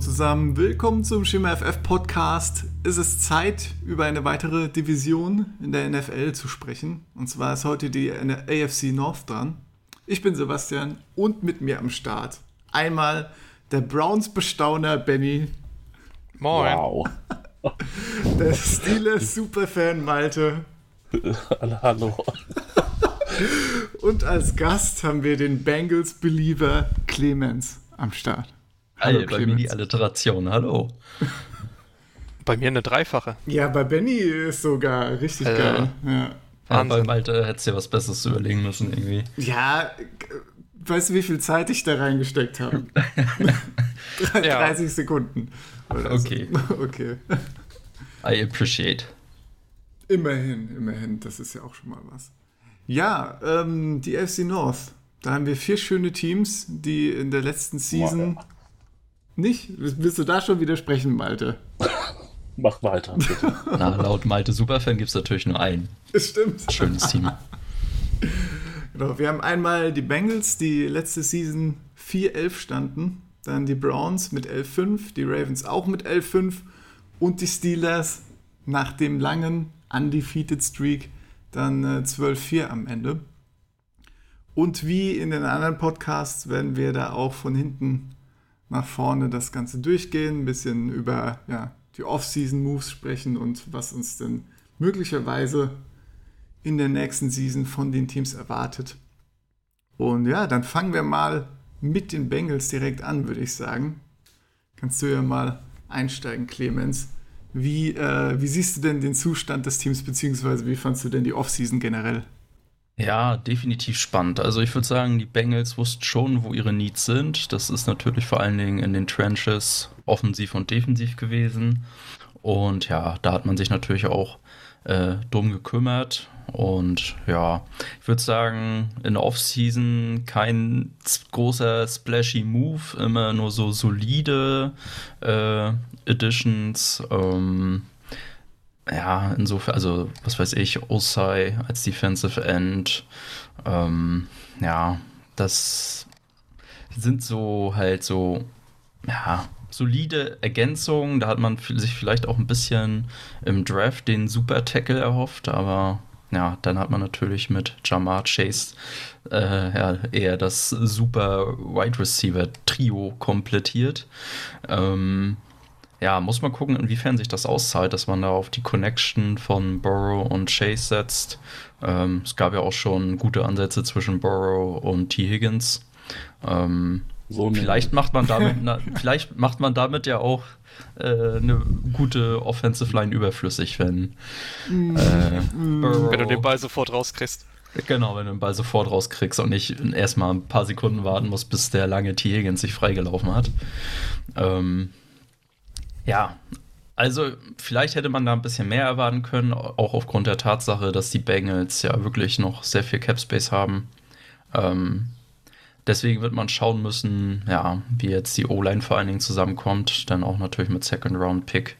zusammen, willkommen zum Schimmer FF Podcast. Es ist Zeit, über eine weitere Division in der NFL zu sprechen. Und zwar ist heute die AFC North dran. Ich bin Sebastian und mit mir am Start einmal der Browns-Bestauner Benny. Moin. Wow. Der Steelers Superfan Malte. Hallo. Und als Gast haben wir den Bengals Believer Clemens am Start. Hallo, bei mir die Alliteration, hallo. Bei mir eine dreifache. Ja, bei Benny ist sogar richtig Äh, geil. Ja. Ja, bei Malte hättest du dir was Besseres überlegen müssen, irgendwie. ja, weißt du, wie viel Zeit ich da reingesteckt habe? Ja. 30 Sekunden. Oder Okay. So. Okay. I appreciate. Immerhin, immerhin, das ist ja auch schon mal was. Ja, ähm, die FC North. Da haben wir vier schöne Teams, die in der letzten Season. Boah, Nicht? Willst du da schon widersprechen, Malte? Mach weiter, bitte. Na, laut Malte Superfan gibt es natürlich nur ein Es stimmt. schönes Team. Genau, wir haben einmal die Bengals, die letzte Season 4-11 standen. Dann die Browns mit 11-5, die Ravens auch mit 11-5 und die Steelers nach dem langen Undefeated Streak dann äh, 12-4 am Ende. Und wie in den anderen Podcasts werden wir da auch von hinten nach vorne das Ganze durchgehen, ein bisschen über ja, die Off-Season-Moves sprechen und was uns denn möglicherweise in der nächsten Season von den Teams erwartet. Und ja, dann fangen wir mal mit den Bengals direkt an, würde ich sagen. Kannst du ja mal einsteigen, Clemens. Wie, äh, wie siehst du denn den Zustand des Teams, beziehungsweise wie fandst du denn die Offseason generell? Ja, definitiv spannend. Also ich würde sagen, die Bengals wussten schon, wo ihre Needs sind. Das ist natürlich vor allen Dingen in den Trenches offensiv und defensiv gewesen. Und ja, da hat man sich natürlich auch äh, drum gekümmert. Und ja, ich würde sagen, in der Offseason kein großer splashy Move, immer nur so solide äh, Additions. Ähm, ja, insofern, also was weiß ich, Osai als Defensive End. Ähm, ja, das sind so halt so, ja, solide Ergänzungen. Da hat man sich vielleicht auch ein bisschen im Draft den Super Tackle erhofft, aber ja, dann hat man natürlich mit Jamar Chase äh, ja, eher das super Wide Receiver Trio komplettiert. Ähm, ja, muss man gucken, inwiefern sich das auszahlt, dass man da auf die Connection von Burrow und Chase setzt. Ähm, es gab ja auch schon gute Ansätze zwischen Burrow und T. Higgins. Ähm, So vielleicht macht man damit, na, vielleicht macht man damit ja auch äh, eine gute Offensive Line überflüssig, wenn äh, Burrow, Wenn du den Ball sofort rauskriegst. Genau, wenn du den Ball sofort rauskriegst und nicht erstmal ein paar Sekunden warten musst, bis der lange T. Higgins sich freigelaufen hat. Ähm, ja, also vielleicht hätte man da ein bisschen mehr erwarten können, auch aufgrund der Tatsache, dass die Bengals ja wirklich noch sehr viel Cap Space haben. Ähm, deswegen wird man schauen müssen, ja, wie jetzt die O-Line vor allen Dingen zusammenkommt. Dann auch natürlich mit Second Round Pick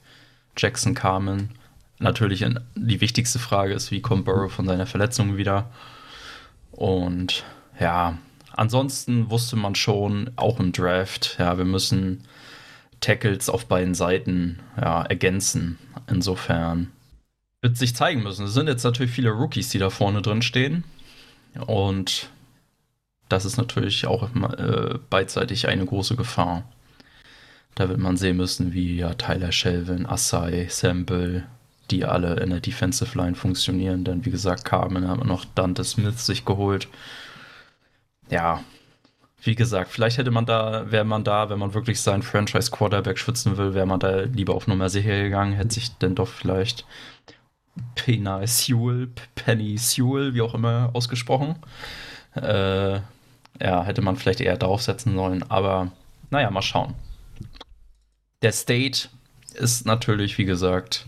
Jackson Carmen. Natürlich in, die wichtigste Frage ist, wie kommt Burrow von seiner Verletzung wieder? Und ja, ansonsten wusste man schon, auch im Draft, ja, wir müssen Tackles auf beiden Seiten ja, ergänzen. Insofern wird sich zeigen müssen. Es sind jetzt natürlich viele Rookies, die da vorne drin stehen. Und das ist natürlich auch äh, beidseitig eine große Gefahr. Da wird man sehen müssen, wie ja Tyler Shelvin, Assai, Sample, die alle in der Defensive Line funktionieren. Denn wie gesagt, Carmen hat noch Dante Smith sich geholt. Ja, wie gesagt, vielleicht hätte man da, wäre man da, wenn man wirklich seinen Franchise Quarterback schützen will, wäre man da lieber auf Nummer sicher gegangen, hätte sich denn doch vielleicht Penny Sewell, Penny Sewell, wie auch immer ausgesprochen, äh, ja, hätte man vielleicht eher draufsetzen sollen, aber naja, mal schauen. Der State ist natürlich, wie gesagt,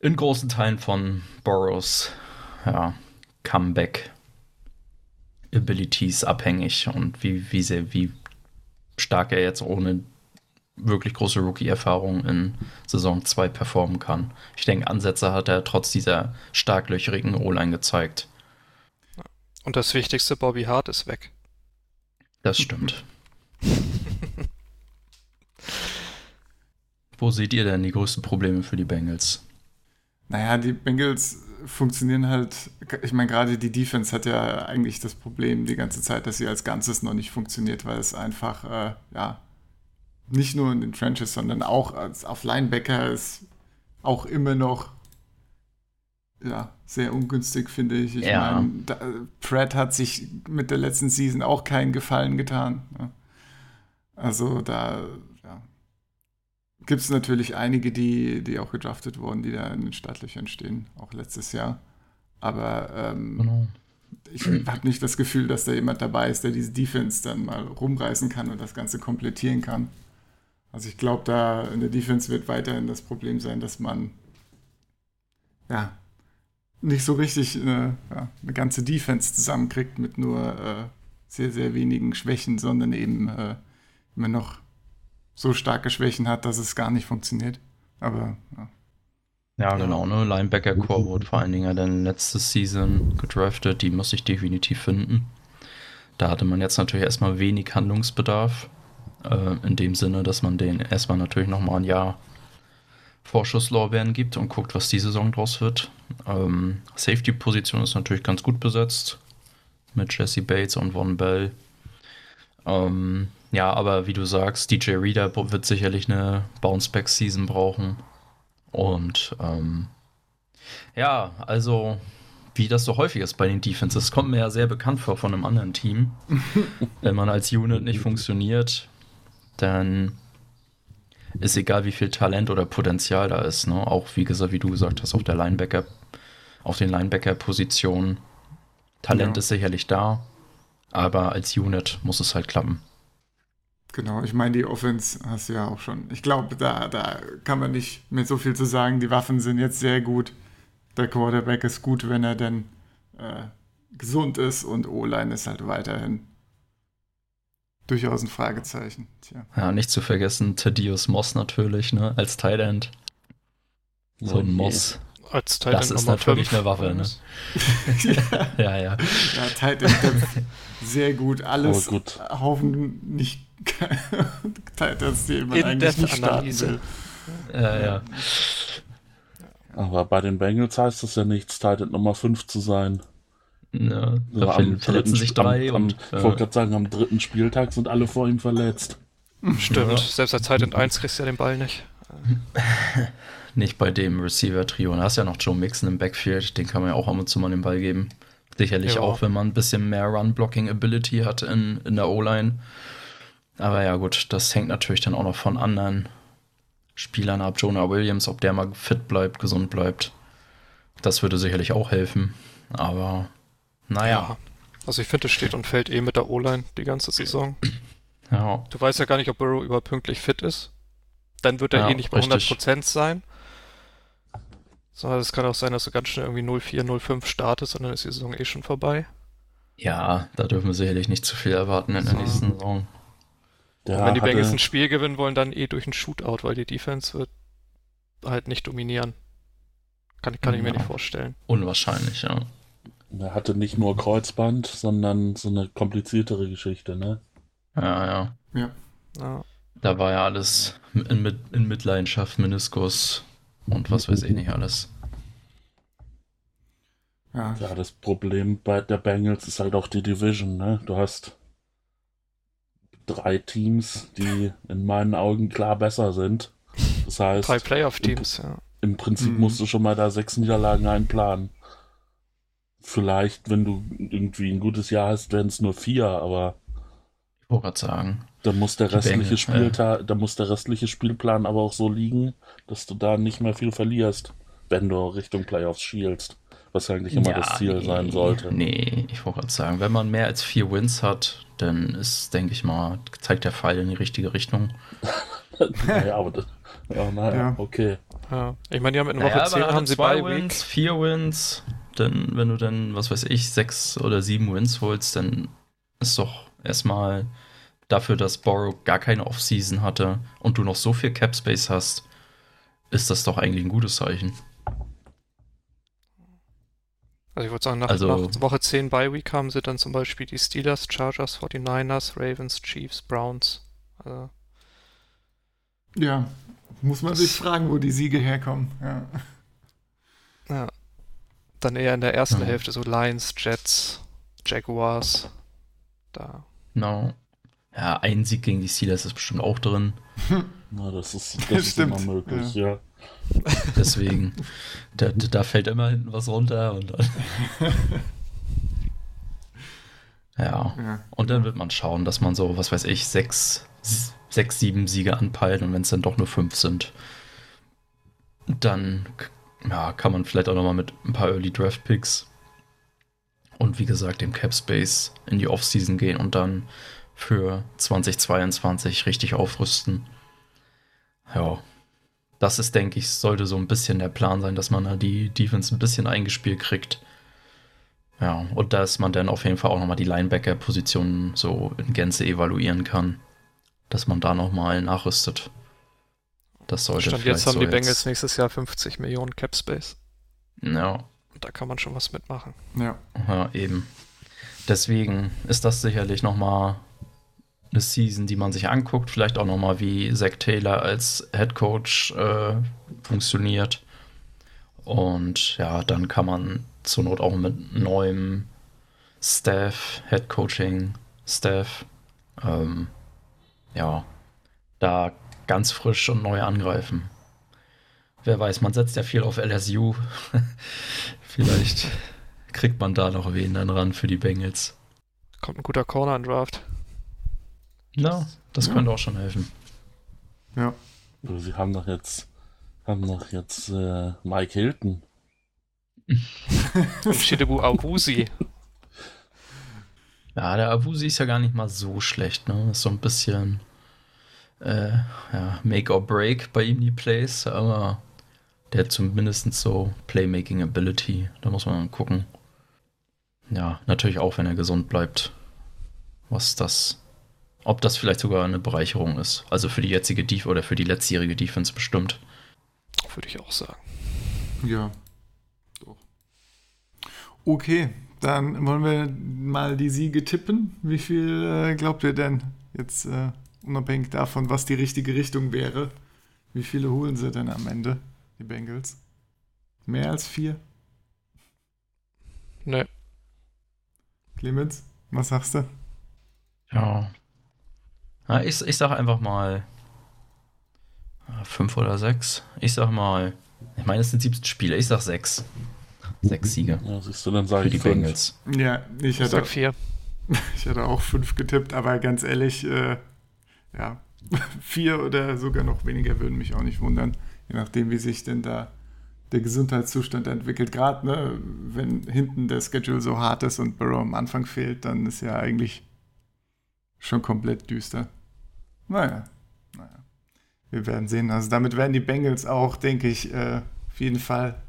in großen Teilen von Burrows ja, Comeback Abilities abhängig und wie, wie, sehr, wie stark er jetzt ohne wirklich große Rookie-Erfahrung in Saison 2 performen kann. Ich denke, Ansätze hat er trotz dieser starklöcherigen O-Line gezeigt. Und das Wichtigste, Bobby Hart ist weg. Das stimmt. Wo seht ihr denn die größten Probleme für die Bengals? Naja, die Bengals funktionieren halt, ich meine, gerade die Defense hat ja eigentlich das Problem die ganze Zeit, dass sie als Ganzes noch nicht funktioniert, weil es einfach, äh, ja, nicht nur in den Trenches, sondern auch als, auf Linebacker ist auch immer noch ja, sehr ungünstig, finde ich. Ich Ja. meine, da- Pratt hat sich mit der letzten Season auch keinen Gefallen getan. Also da gibt es natürlich einige, die, die auch gedraftet wurden, die da in den Startlöchern stehen, auch letztes Jahr. Aber ähm, Genau. ich habe nicht das Gefühl, dass da jemand dabei ist, der diese Defense dann mal rumreißen kann und das Ganze komplettieren kann. Also ich glaube, da in der Defense wird weiterhin das Problem sein, dass man ja nicht so richtig eine, ja, eine ganze Defense zusammenkriegt mit nur äh, sehr, sehr wenigen Schwächen, sondern eben äh, immer noch so starke Schwächen hat, dass es gar nicht funktioniert. Aber ja. Ja, genau, ne? Linebacker Core wurde vor allen Dingen ja dann letzte Season gedraftet, die muss ich definitiv finden. Da hatte man jetzt natürlich erstmal wenig Handlungsbedarf. Äh, in dem Sinne, dass man denen erstmal natürlich nochmal ein Jahr Vorschusslorbeeren gibt und guckt, was die Saison draus wird. Ähm, Safety-Position ist natürlich ganz gut besetzt. Mit Jesse Bates und Von Bell. Ähm, ja, aber wie du sagst, DJ Reader wird sicherlich eine Bounceback-Season brauchen. Und ähm, ja, also wie das so häufig ist bei den Defenses, kommt mir ja sehr bekannt vor von einem anderen Team. Wenn man als Unit nicht funktioniert, dann ist egal, wie viel Talent oder Potenzial da ist. Ne? Auch wie gesagt, wie du gesagt hast, auf der Linebacker, auf den Linebacker-Positionen. Talent Ja. ist sicherlich da, aber als Unit muss es halt klappen. Genau, ich meine, die Offense hast du ja auch schon. Ich glaube, da, da kann man nicht mit so viel zu sagen. Die Waffen sind jetzt sehr gut. Der Quarterback ist gut, wenn er denn äh, gesund ist und O-Line ist halt weiterhin durchaus ein Fragezeichen. Tja. Ja, nicht zu vergessen, Thaddeus Moss natürlich, ne? Als Tight End. So ein je. Moss. Als Teil Das ist natürlich eine Waffe, ne? ja, Ja, ja. ja Tight End Depth sehr gut. Alles Oh, gut. Haufen nicht Tight Ends, die man eigentlich nicht starten will. Ja, ja. Aber bei den Bengals heißt es ja nichts, Titan Nummer 5 zu sein. ja. So, Da am dritten sich drei am, am, und. Ich äh, wollte gerade sagen, am dritten Spieltag sind alle vor ihm verletzt. Stimmt, Ja. selbst als Zeit in 1 kriegst du ja den Ball nicht. Nicht bei dem Receiver-Trio. Da hast ja noch Joe Mixon im Backfield, den kann man ja auch ab und zu mal den Ball geben. Sicherlich Ja. auch, wenn man ein bisschen mehr Run-Blocking-Ability hat in, in der O-Line. Aber ja, gut, das hängt natürlich dann auch noch von anderen Spielern ab. Jonah Williams, ob der mal fit bleibt, gesund bleibt. Das würde sicherlich auch helfen. Aber naja, Also ich finde, es steht und fällt eh mit der O-Line die ganze Saison. ja. Du weißt ja gar nicht, ob Burrow überpünktlich fit ist. Dann wird er Ja, eh nicht bei richtig. 100% sein. So, es kann auch sein, dass du ganz schnell irgendwie 0-4, 0-5 startest und dann ist die Saison eh schon vorbei. Ja, da dürfen wir sicherlich nicht zu viel erwarten in der So. nächsten Saison. Der Und wenn die hatte- Bengals ein Spiel gewinnen wollen, dann eh durch einen Shootout, weil die Defense wird halt nicht dominieren. Kann, kann ich mir Ja. nicht vorstellen. Unwahrscheinlich, ja. der hatte nicht nur Kreuzband, sondern so eine kompliziertere Geschichte, ne? Ja, ja. Ja. Ja. Da war ja alles in, in Mitleidenschaft, Meniskus und was weiß ich nicht alles. Ja. Ja, das Problem bei der Bengals ist halt auch die Division, ne? Du hast drei Teams, die in meinen Augen klar besser sind. Das heißt, Drei Playoff-Teams, ja. im Prinzip Mhm. musst du schon mal da sechs Niederlagen einplanen. Vielleicht, wenn du irgendwie ein gutes Jahr hast, werden es nur vier, aber Ich wollte gerade sagen. Dann muss der restliche Spieltag, da muss der restliche Spielplan aber auch so liegen, dass du da nicht mehr viel verlierst, wenn du Richtung Playoffs schielst. Was eigentlich immer das Ziel nee, sein sollte. Nee, ich wollte gerade sagen, wenn man mehr als vier Wins hat, dann ist, denke ich mal, zeigt der Pfeil in die richtige Richtung. naja, aber das, ja, naja, Ja. okay. ja. Ich meine, die haben in Woche Naja, 10 aber haben sie zwei Wins, vier Wins, dann, wenn du dann, was weiß ich, sechs oder sieben Wins holst, dann ist doch erstmal dafür, dass Borrow gar keine Offseason hatte und du noch so viel Cap Space hast, ist das doch eigentlich ein gutes Zeichen. Also ich würde sagen, nach, Also- nach Woche 10 bei Week haben sie dann zum Beispiel die Steelers, Chargers, 49ers, Ravens, Chiefs, Browns. Also, Ja, muss man sich fragen, wo die Siege herkommen. Ja. Ja. Dann eher in der ersten Ja. Hälfte so Lions, Jets, Jaguars. Da. No. Ja, ein Sieg gegen die Steelers ist bestimmt auch drin. Na, das ist, das ist immer möglich, ja. Deswegen, da, da fällt immer hinten was runter und dann. ja. Ja. Und dann wird man schauen, dass man so, was weiß ich, sechs, sechs sieben Siege anpeilt und wenn es dann doch nur fünf sind, dann ja, kann man vielleicht auch nochmal mit ein paar Early Draft Picks und wie gesagt dem Cap Space in die Offseason gehen und dann für 2022 richtig aufrüsten. Ja, das ist, denke ich, sollte so ein bisschen der Plan sein, dass man da die Defense ein bisschen eingespielt kriegt. Ja, und dass man dann auf jeden Fall auch nochmal die Linebacker-Positionen so in Gänze evaluieren kann. Dass man da nochmal nachrüstet. Das sollte Stand jetzt haben so die Bengals nächstes Jahr 50 Millionen Cap Space. Ja, Da kann man schon was mitmachen. ja. ja, eben. Deswegen ist das sicherlich nochmal eine Season, die man sich anguckt. Vielleicht auch nochmal, wie Zach Taylor als Head Coach äh, funktioniert. Und ja, dann kann man zur Not auch mit neuem Staff, Head Coaching Staff, ähm, ja, da ganz frisch und neu angreifen. Wer weiß, man setzt ja viel auf LSU. Vielleicht kriegt man da noch wen dann ran für die Bengals. Kommt ein guter Corner in Draft. Ja, das Ja. könnte auch schon helfen. ja. Also, Sie haben doch jetzt, haben doch jetzt äh, Mike Hilton. Und Shidebu Awusi. Ja, der Avusi ist ja gar nicht mal so schlecht, ne? Ist so ein bisschen äh, ja, Make or Break bei ihm die Plays, aber der hat zumindest so Playmaking Ability. Da muss man gucken. Ja, natürlich auch, wenn er gesund bleibt. Was das, ob das vielleicht sogar eine Bereicherung ist. Also für die jetzige Def oder für die letztjährige Defense bestimmt. Würde ich auch sagen. Ja. Doch. Okay, dann wollen wir mal die Siege tippen. Wie viel äh, glaubt ihr denn jetzt äh, unabhängig davon, was die richtige Richtung wäre? Wie viele holen sie denn am Ende, die Bengals? Mehr als vier? Nö. Clemens, was sagst du? Ja. Ja ich, ich sag einfach mal äh, fünf oder sechs. Ich sag mal, ich meine, es sind 17 Spiele. Ich sag sechs. Sechs Siege Ja, siehst du, dann sage für ich die fünf. Bengals. Ja, ich Ich hatte, sag vier. ich hatte auch fünf getippt, aber ganz ehrlich, äh, ja, vier oder sogar noch weniger würden mich auch nicht wundern, je nachdem, wie sich denn da der Gesundheitszustand entwickelt. Gerade, ne, wenn hinten der Schedule so hart ist und Burrow am Anfang fehlt, dann ist ja eigentlich schon komplett düster. Naja, naja. Wir werden sehen. Also damit werden die Bengals auch, denke ich, äh, auf jeden Fall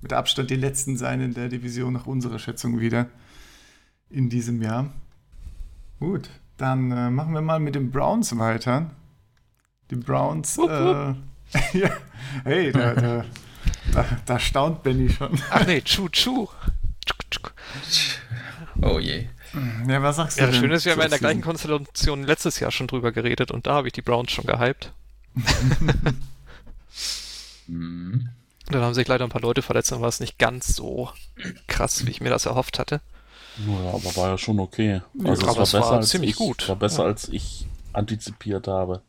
mit Abstand die letzten sein in der Division nach unserer Schätzung wieder in diesem Jahr. Gut, dann äh, machen wir mal mit den Browns weiter. Die Browns, Wupp, äh, ja, hey, da, da, da, da staunt Benny schon. Ach nee, Chu Chu. Oh je. Ja, was sagst du Ja, das Schöne ist, wir haben ja in der gleichen? Konstellation letztes Jahr schon drüber geredet und da habe ich die Browns schon gehypt. Mhm. Dann haben sich leider ein paar Leute verletzt, dann war es nicht ganz so krass, wie ich mir das erhofft hatte. Ja, aber war ja schon okay. Ja, Also aber es war als ziemlich ich, gut. War besser Ja. als ich antizipiert habe.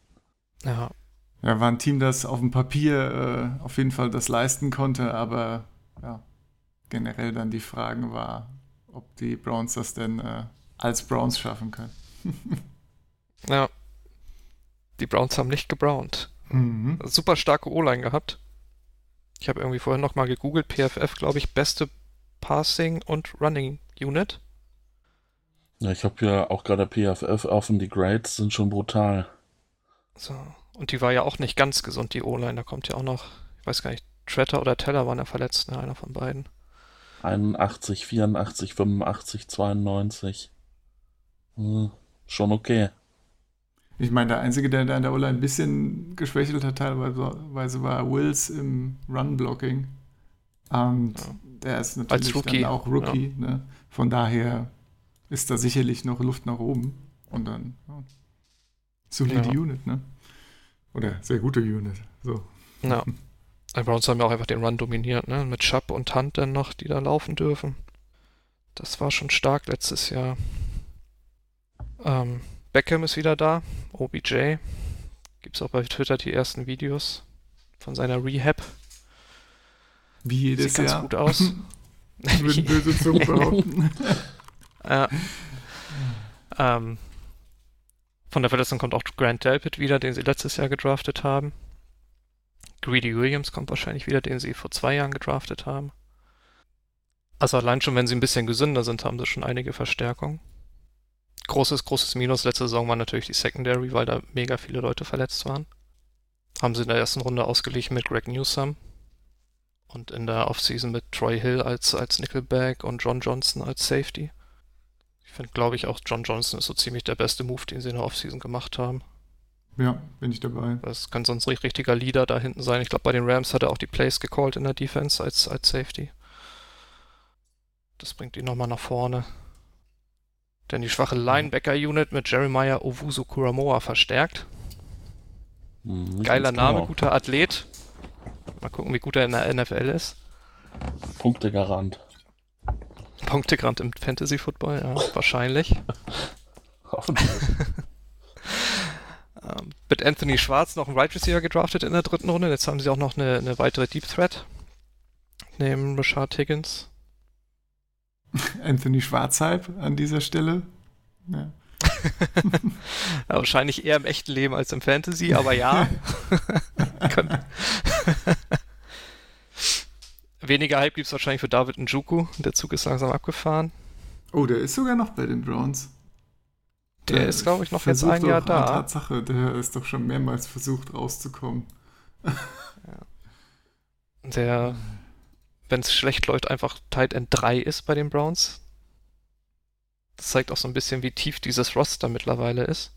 Ja, Ja, war ein Team, das auf dem Papier äh, auf jeden Fall das leisten konnte, aber ja, generell dann die Frage war, ob die Browns das denn äh, als Browns schaffen können. ja. Die Browns haben nicht gebrownt. Mhm. Super starke O-Line gehabt. Ich habe irgendwie vorhin nochmal gegoogelt, PFF, glaube ich, beste Passing und Running Unit. Ja, ich habe ja auch gerade PFF offen, die Grades sind schon brutal. So. Und die war ja auch nicht ganz gesund, die O-Line. Da kommt ja auch noch, ich weiß gar nicht, Tretter oder Teller waren ja verletzt, ne? einer von beiden. 81, 84, 85, 92. Hm, schon okay. Ich meine, der Einzige, der da in der O-Line ein bisschen geschwächelt hat, teilweise war Wills im Run-Blocking. Und Ja. der ist natürlich Rookie, dann auch Rookie. Ne? Von daher ist da sicherlich noch Luft nach oben. Und dann ja, solide Ja. Unit, ne? Oder sehr gute Unit. So. Ja. Die Browns haben ja auch einfach den Run dominiert, ne? Mit Chubb und Hunt dann noch, die da laufen dürfen. Das war schon stark letztes Jahr. Ähm, Beckham ist wieder da. OBJ. Gibt's auch bei Twitter die ersten Videos von seiner Rehab. Wie jedes Sieht ganz Jahr. gut aus. Würden böse Zungen behaupten. Ja. Ähm, von der Verletzung kommt auch Grant Delpit wieder, den sie letztes Jahr gedraftet haben. Greedy Williams kommt wahrscheinlich wieder, den sie vor zwei Jahren gedraftet haben. Also allein schon, wenn sie ein bisschen gesünder sind, haben sie schon einige Verstärkungen. Großes, großes Minus letzte Saison war natürlich die Secondary, weil da mega viele Leute verletzt waren. Haben sie in der ersten Runde ausgeglichen mit Greg Newsom und in der Offseason mit Troy Hill als, als Nickelback und John Johnson als Safety. Ich finde, glaube ich, auch John Johnson ist so ziemlich der beste Move, den sie in der Offseason gemacht haben. Ja, bin ich dabei. Das kann sonst ein richtiger Leader da hinten sein. Ich glaube, bei den Rams hat er auch die Plays gecallt in der Defense als, als Safety. Das bringt ihn nochmal nach vorne. Denn die schwache Linebacker-Unit mit Jeremiah Owusu Kuramoa verstärkt. Hm, nicht Geiler Name, genau. guter Athlet. Mal gucken, wie gut er in der NFL ist. Punktegarant. Punktegrad im Fantasy Football, ja, wahrscheinlich. Hoffentlich. Ähm, mit Anthony Schwarz noch einen Right Receiver gedraftet in der dritten Runde. Jetzt haben sie auch noch eine, eine weitere Deep Threat. Neben Rashard Higgins. Anthony Schwarzhype an dieser Stelle. Ja. Ja, wahrscheinlich eher im echten Leben als im Fantasy, aber ja. Weniger Hype gibt es wahrscheinlich für David Njoku. Der Zug ist langsam abgefahren. Oh, der ist sogar noch bei den Browns. Der ist, glaube ich, noch jetzt ein Jahr doch- da. Tatsache, der ist doch schon mehrmals versucht rauszukommen. Der, wenn es schlecht läuft, einfach Tight End 3 ist bei den Browns. Das zeigt auch so ein bisschen, wie tief dieses Roster mittlerweile ist.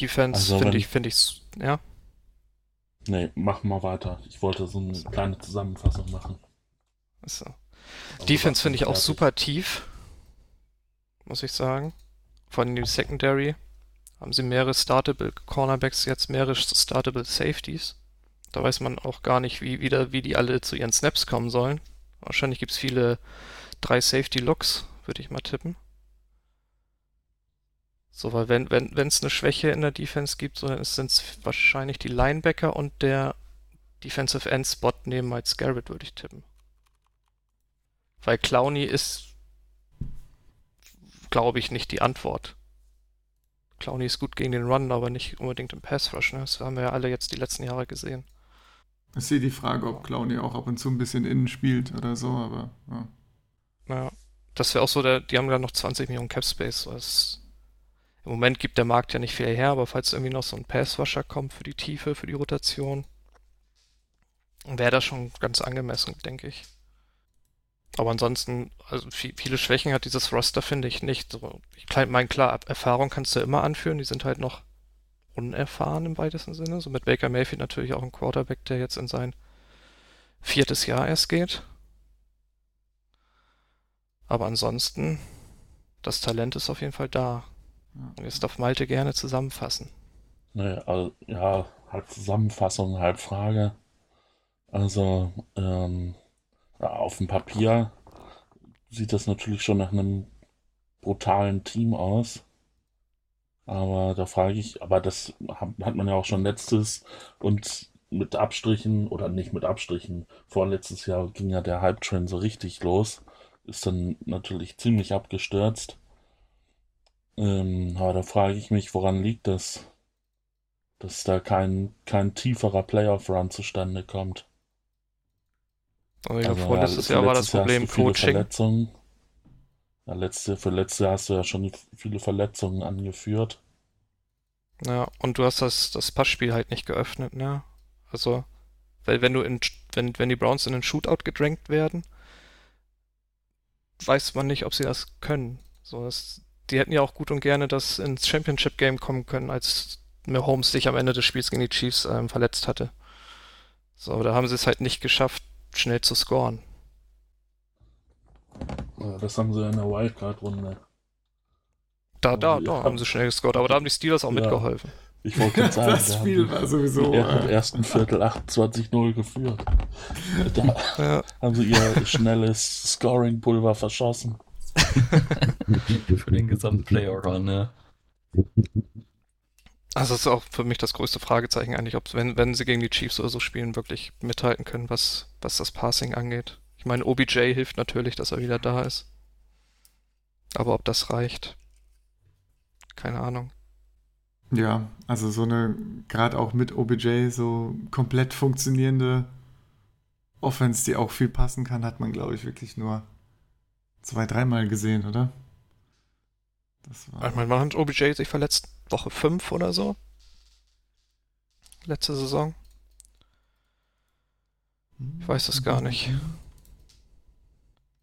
Defense Also, finde ich, finde ich, ja. Nee, mach mal weiter. Ich wollte so eine kleine Zusammenfassung machen. So. Aber Defense finde ich auch fertig. super tief, muss ich sagen. Allem die Secondary haben sie mehrere startable Cornerbacks, jetzt mehrere startable Safeties. Da weiß man auch gar nicht, wie, wieder, wie die alle zu ihren Snaps kommen sollen. Wahrscheinlich gibt es viele drei Safety-Looks, würde ich mal tippen. So, weil wenn wenn wenn, es eine Schwäche in der Defense gibt, so, sind es wahrscheinlich die Linebacker und der Defensive End Spot neben Miles Garrett, würde ich tippen. Weil Clowney ist, glaube ich, nicht die Antwort. Clowney ist gut gegen den Run, aber nicht unbedingt im Pass Rush. Ne? Das haben wir ja alle jetzt die letzten Jahre gesehen. Ich sehe die Frage, ob Clowney auch ab und zu ein bisschen innen spielt oder so, aber ja. Ja, das wäre auch so, der, die haben da noch 20 Millionen Cap Space. Im Moment gibt der Markt ja nicht viel her, aber falls irgendwie noch so ein Pass Rusher kommt für die Tiefe, für die Rotation, wäre das schon ganz angemessen, denke ich. Aber ansonsten, also vi- viele Schwächen hat dieses Roster, finde ich nicht. So, ich meine, klar, Erfahrung kannst du immer anführen, die sind halt noch unerfahren im weitesten Sinne. So mit Baker Mayfield natürlich auch ein Quarterback, der jetzt in sein viertes Jahr erst geht. Aber ansonsten, das Talent ist auf jeden Fall da. Und jetzt darf Malte gerne zusammenfassen. Nee, also, ja, halb Zusammenfassung, halb Frage. Also, ähm, ja, auf dem Papier sieht das natürlich schon nach einem brutalen Team aus. Aber da frage ich, aber das hat man ja auch schon letztes und mit Abstrichen oder nicht mit Abstrichen. Vorletztes Jahr ging ja der Hype-Train so richtig los. Ist dann natürlich ziemlich abgestürzt. Ähm, aber da frage ich mich, woran liegt das? Dass da kein, kein tieferer Playoff-Run zustande kommt. Und ich glaube, Also, vorletztes ja, Jahr war das Problem Coaching. Verletzungen. Ja, letzte, für letztes Jahr hast du ja schon viele Verletzungen angeführt. Ja, und du hast das, das Passspiel halt nicht geöffnet, ne? Also, weil wenn du in, wenn, wenn die Browns in einen Shootout gedrängt werden, weiß man nicht, ob sie das können. So, das, die hätten ja auch gut und gerne das ins Championship Game kommen können, als Mahomes sich am Ende des Spiels gegen die Chiefs ähm, verletzt hatte. So, da haben sie es halt nicht geschafft, schnell zu scoren. Ja, Das haben sie in der Wildcard-Runde. Da, da, da haben sie schnell gescored, aber da haben die Steelers auch Ja. mitgeholfen. Ich wollte gerade sagen, das Spiel war sowieso. im Äh, ersten Viertel 28-0 geführt. Da Ja, haben sie ihr schnelles Scoring-Pulver verschossen. Für den gesamten Player-Run, ne? Also das ist auch für mich das größte Fragezeichen eigentlich, ob wenn, wenn sie gegen die Chiefs oder so spielen, wirklich mithalten können, was, was das Passing angeht. Ich meine, OBJ hilft natürlich, dass er wieder da ist. Aber ob das reicht, keine Ahnung. ja, also so eine, gerade auch mit OBJ, so komplett funktionierende Offense, die auch viel passen kann, hat man, glaube ich, wirklich nur zwei, dreimal gesehen, oder? Das war. Ich meine, wann hat OBJ sich verletzt? Woche 5 oder so? Letzte Saison? Ich weiß es gar nicht.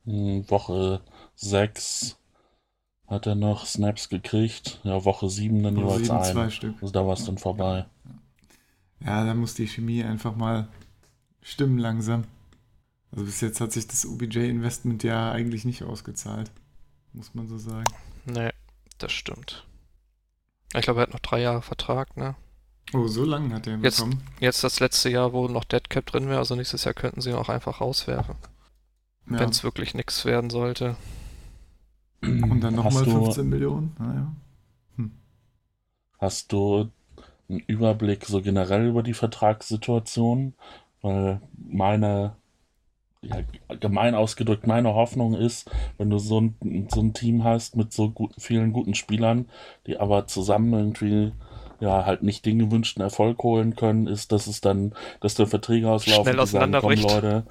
Hm, Woche 6 hat er noch Snaps gekriegt. Ja, Woche 7 dann Woche jeweils sieben, zwei ein. Stück. Also da war es dann vorbei. Ja, da muss die Chemie einfach mal stimmen langsam. Also bis jetzt hat sich das OBJ-Investment ja eigentlich nicht ausgezahlt. Muss man so sagen. Nee, das stimmt. Ich glaube, er hat noch drei Jahre Vertrag, ne? Oh, so lange hat er ihn Jetzt- bekommen. Jetzt das letzte Jahr, wo noch Deadcap drin wäre, also nächstes Jahr könnten sie ihn auch einfach rauswerfen, Ja. wenn es wirklich nichts werden sollte. Und dann nochmal du, 15 Millionen. Naja. Hast du einen Überblick so generell über die Vertragssituation? Weil meine, ja, gemein ausgedrückt, meine Hoffnung ist, wenn du so ein, so ein Team hast mit so guten, vielen guten Spielern, die aber zusammen irgendwie ja halt nicht den gewünschten Erfolg holen können, ist, dass es dann, dass der Verträge auslaufen, Schnell die sagen, komm auseinanderbricht. Leute,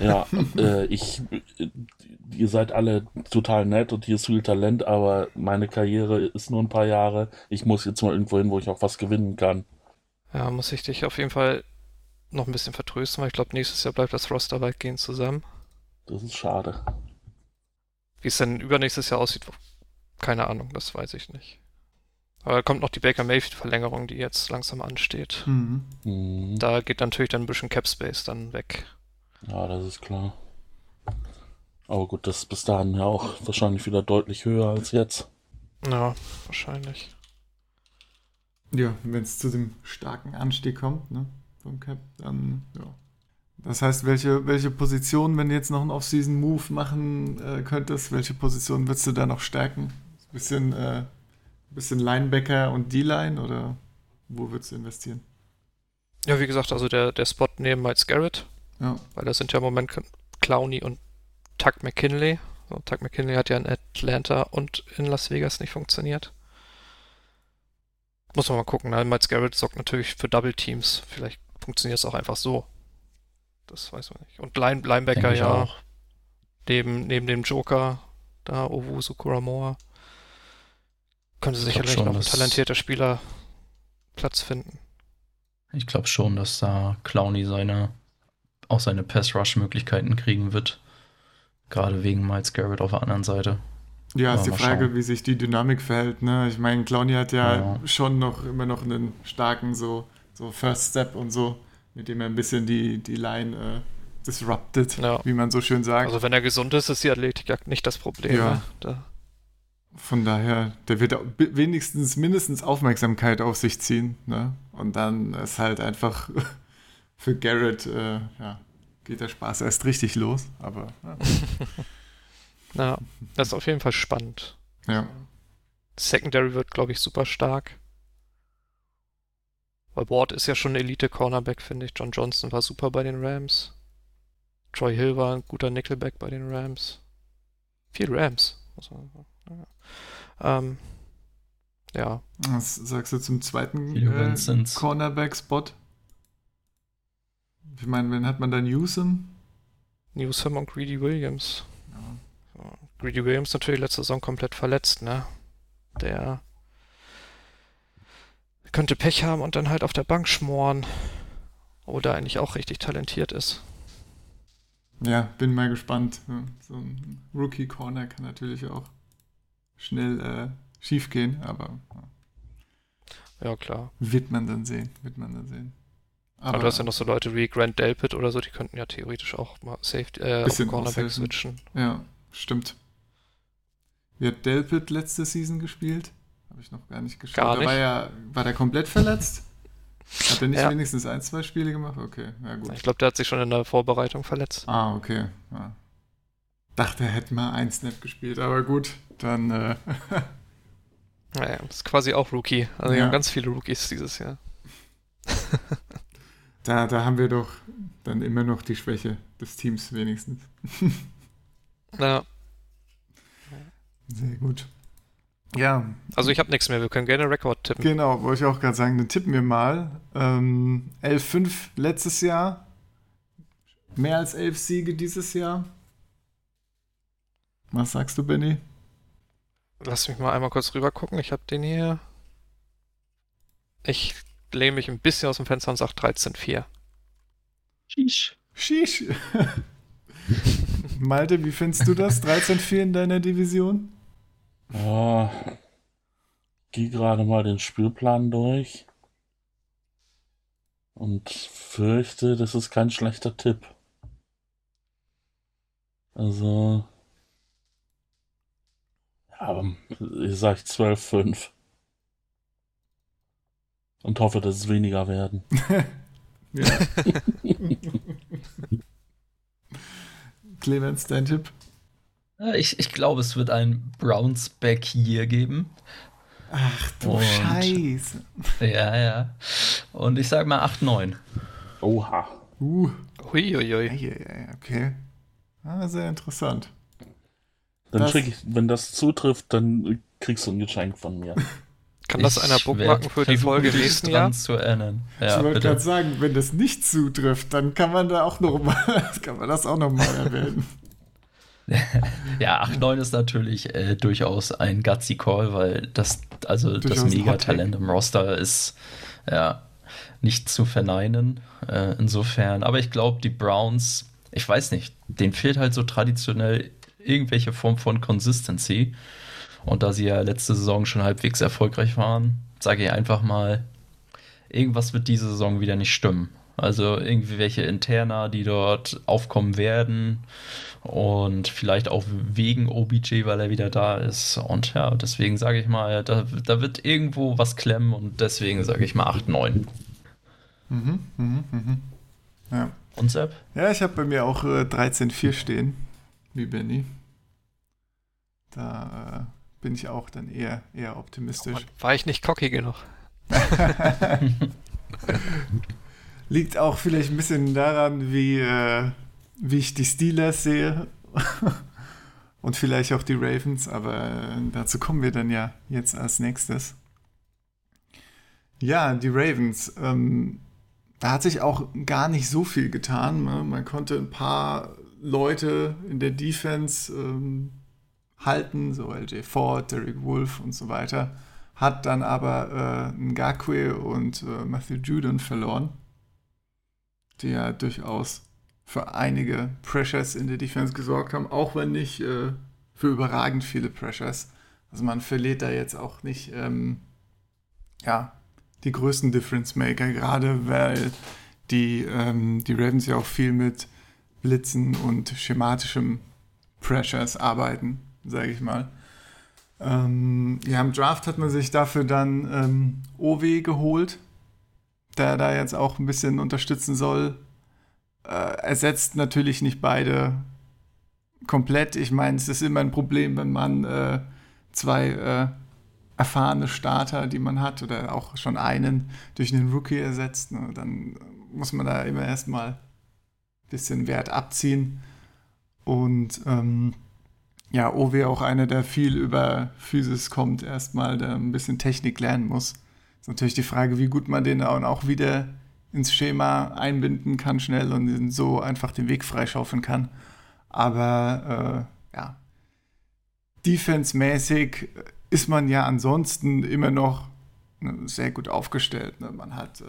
ja, äh, ich, äh, ihr seid alle total nett und hier ist viel Talent, aber meine Karriere ist nur ein paar Jahre. Ich muss jetzt mal irgendwo hin, wo ich auch was gewinnen kann. Ja, muss ich dich auf jeden Fall noch ein bisschen vertrösten, weil ich glaube, nächstes Jahr bleibt das Roster weitgehend zusammen. Das ist schade. Wie es dann übernächstes Jahr aussieht, keine Ahnung, das weiß ich nicht. Aber da kommt noch die Baker Mayfield-Verlängerung, die jetzt langsam ansteht. Mhm. Mhm. Da geht natürlich dann ein bisschen Cap Space dann weg. Ja, das ist klar. Aber gut, das ist bis dahin ja auch wahrscheinlich wieder deutlich höher als jetzt. Ja, wahrscheinlich. Ja, wenn es zu dem starken Anstieg kommt, ne, vom Cap, dann, ja. Das heißt, welche, welche Position, wenn du jetzt noch einen Off-Season-Move machen äh, könntest, welche Position würdest du da noch stärken? Bisschen, äh, bisschen Linebacker und D-Line oder wo würdest du investieren? Ja, wie gesagt, also der, der Spot neben Miles Garrett, Ja, weil das sind ja im Moment Clowney und Tuck McKinley. So, Tuck McKinley hat ja in Atlanta und in Las Vegas nicht funktioniert. Muss man mal gucken. Ne? Miles Garrett sorgt natürlich für Double Teams. Vielleicht funktioniert es auch einfach so. Das weiß man nicht. Und Line, Linebacker ja auch. neben, neben dem Joker, da Owusu Kuramoa, könnte sicherlich schon, noch ein talentierter Spieler Platz finden. Ich glaube schon, dass da Clowney seine, auch seine Pass-Rush-Möglichkeiten kriegen wird. Gerade wegen Miles Garrett auf der anderen Seite. ja ist die Frage, schauen. wie sich die Dynamik verhält. Ne? Ich meine, Clowny hat ja, Ja. schon noch immer noch einen starken so, so First Step und so, mit dem er ein bisschen die, die Line äh, disrupted, Ja. wie man so schön sagt. Also wenn er gesund ist, ist die Athletik ja nicht das Problem. Ja. Ne? Da, Von daher, der wird wenigstens mindestens Aufmerksamkeit auf sich ziehen. Ne? Und dann ist halt einfach für Garrett, äh, ja, geht der Spaß erst richtig los. Aber ja. ja, das ist auf jeden Fall spannend. ja. Secondary wird, glaube ich, super stark. Weil Ward ist ja schon ein Elite-Cornerback, finde ich. John Johnson war super bei den Rams. Troy Hill war ein guter Nickelback bei den Rams. Viel Rams. sagen. Ja. Ähm, ja, Was sagst du zum zweiten äh. Cornerback-Spot? Ich meine, wen hat man da? Newsom? Newsom und Greedy Williams. Ja. Ja, Greedy Williams natürlich letzte Saison komplett verletzt, ne? Der könnte Pech haben und dann halt auf der Bank schmoren. Oder eigentlich auch richtig talentiert ist. ja, bin mal gespannt. So ein Rookie-Corner kann natürlich auch schnell äh, schief gehen, aber ja, Ja, klar. wird man dann sehen. Wird man dann sehen. Aber, du hast ja noch so Leute wie Grant Delpit oder so, die könnten ja theoretisch auch mal Safety, äh, auf Bisschen Cornerback switchen. Ja, stimmt. Wie hat Delpit letzte Season gespielt? Habe ich noch gar nicht geschaut. Gar Da nicht. War, ja, war der komplett verletzt? Hat er nicht Ja. wenigstens ein, zwei Spiele gemacht? Okay, ja gut. Ich glaube, der hat sich schon in der Vorbereitung verletzt. Ah, okay. Ja. Dachte, er hätte mal ein Snap gespielt, aber gut, dann äh, Naja, das ist quasi auch Rookie. Also, wir Ja. haben ganz viele Rookies dieses Jahr. da, da haben wir doch dann immer noch die Schwäche des Teams wenigstens. Ja, Sehr gut. Ja, also ich habe nichts mehr. Wir können gerne Rekord tippen. genau, wollte ich auch gerade sagen, dann tippen wir mal. Ähm, 11-5 letztes Jahr. Mehr als 11 Siege dieses Jahr. Was sagst du, Benny? Lass mich mal einmal kurz rüber gucken. Ich habe den hier. Ich lehne mich ein bisschen aus dem Fenster und sage 13-4. Sheesh. Sheesh. Malte, wie findest du das? 13-4 in deiner Division? Ja, geh gerade mal den Spielplan durch und fürchte, das ist kein schlechter Tipp. Also, ja, aber ich sag 12-5 und hoffe, dass es weniger werden. Clemens, dein Tipp? Ich, ich glaube, es wird ein Browns Back Year geben. Ach du Und- Scheiße. Ja, ja. Und ich sage mal 8-9. Oha. Uh, ja, okay. Ah, sehr interessant. Dann Das- krieg ich, wenn das zutrifft, dann kriegst du ein Geschenk von mir. Kann das einer Ich bookmarken für die Folge nächsten dran Jahr? zu erinnern. ich Ja, wollte gerade sagen, wenn das nicht zutrifft, dann kann man da auch noch mal, kann man das auch noch mal erwähnen. Ja, 8-9 ist natürlich äh, durchaus ein gutsy Call, weil das, also Durchaus das Megatalent im Roster ist ja nicht zu verneinen. Äh, insofern, aber ich glaube, die Browns, ich weiß nicht, denen fehlt halt so traditionell irgendwelche Form von Consistency. Und da sie ja letzte Saison schon halbwegs erfolgreich waren, sage ich einfach mal, irgendwas wird diese Saison wieder nicht stimmen. Also irgendwie welche Interna, die dort aufkommen werden und vielleicht auch wegen OBJ, weil er wieder da ist. Und ja, deswegen sage ich mal, da, da wird irgendwo was klemmen und deswegen sage ich mal 8, 9. Mhm, mhm, mhm. Ja. Und Sepp? Ja, ich habe bei mir auch äh, 13-4 stehen, wie Benny. Da äh, bin ich auch dann eher, eher optimistisch. War ich nicht cocky genug? Liegt auch vielleicht ein bisschen daran, wie, äh, wie ich die Steelers sehe. Und vielleicht auch die Ravens, aber äh, dazu kommen wir dann ja jetzt als nächstes. Ja, die Ravens. Ähm, da hat sich auch gar nicht so viel getan. Ne? Man konnte ein paar Leute in der Defense ähm, halten, so LJ Ford, Derek Wolf und so weiter. Hat dann aber äh, Ngakwe und äh, Matthew Judon verloren, die ja durchaus für einige Pressures in der Defense gesorgt haben, auch wenn nicht äh, für überragend viele Pressures. Also man verliert da jetzt auch nicht ähm, ja, die größten Difference Maker, gerade weil die, ähm, die Ravens ja auch viel mit Blitzen und schematischem Pressures arbeiten, sage ich mal. Ähm, ja, im Draft hat man sich dafür dann ähm, OW geholt, der da jetzt auch ein bisschen unterstützen soll. Äh, ersetzt natürlich nicht beide komplett. Ich meine, es ist immer ein Problem, wenn man äh, zwei äh, erfahrene Starter, die man hat, oder auch schon einen durch einen Rookie ersetzt. Ne? Dann muss man da immer erstmal ein bisschen Wert abziehen. Und ähm, ja, Owe auch einer, der viel über Physis kommt, erstmal, der ein bisschen Technik lernen muss. Ist natürlich die Frage, wie gut man den auch wieder ins Schema einbinden kann, schnell und so einfach den Weg freischaufeln kann. Aber äh, ja, defense-mäßig ist man ja ansonsten immer noch ne, sehr gut aufgestellt. Ne? Man hat äh,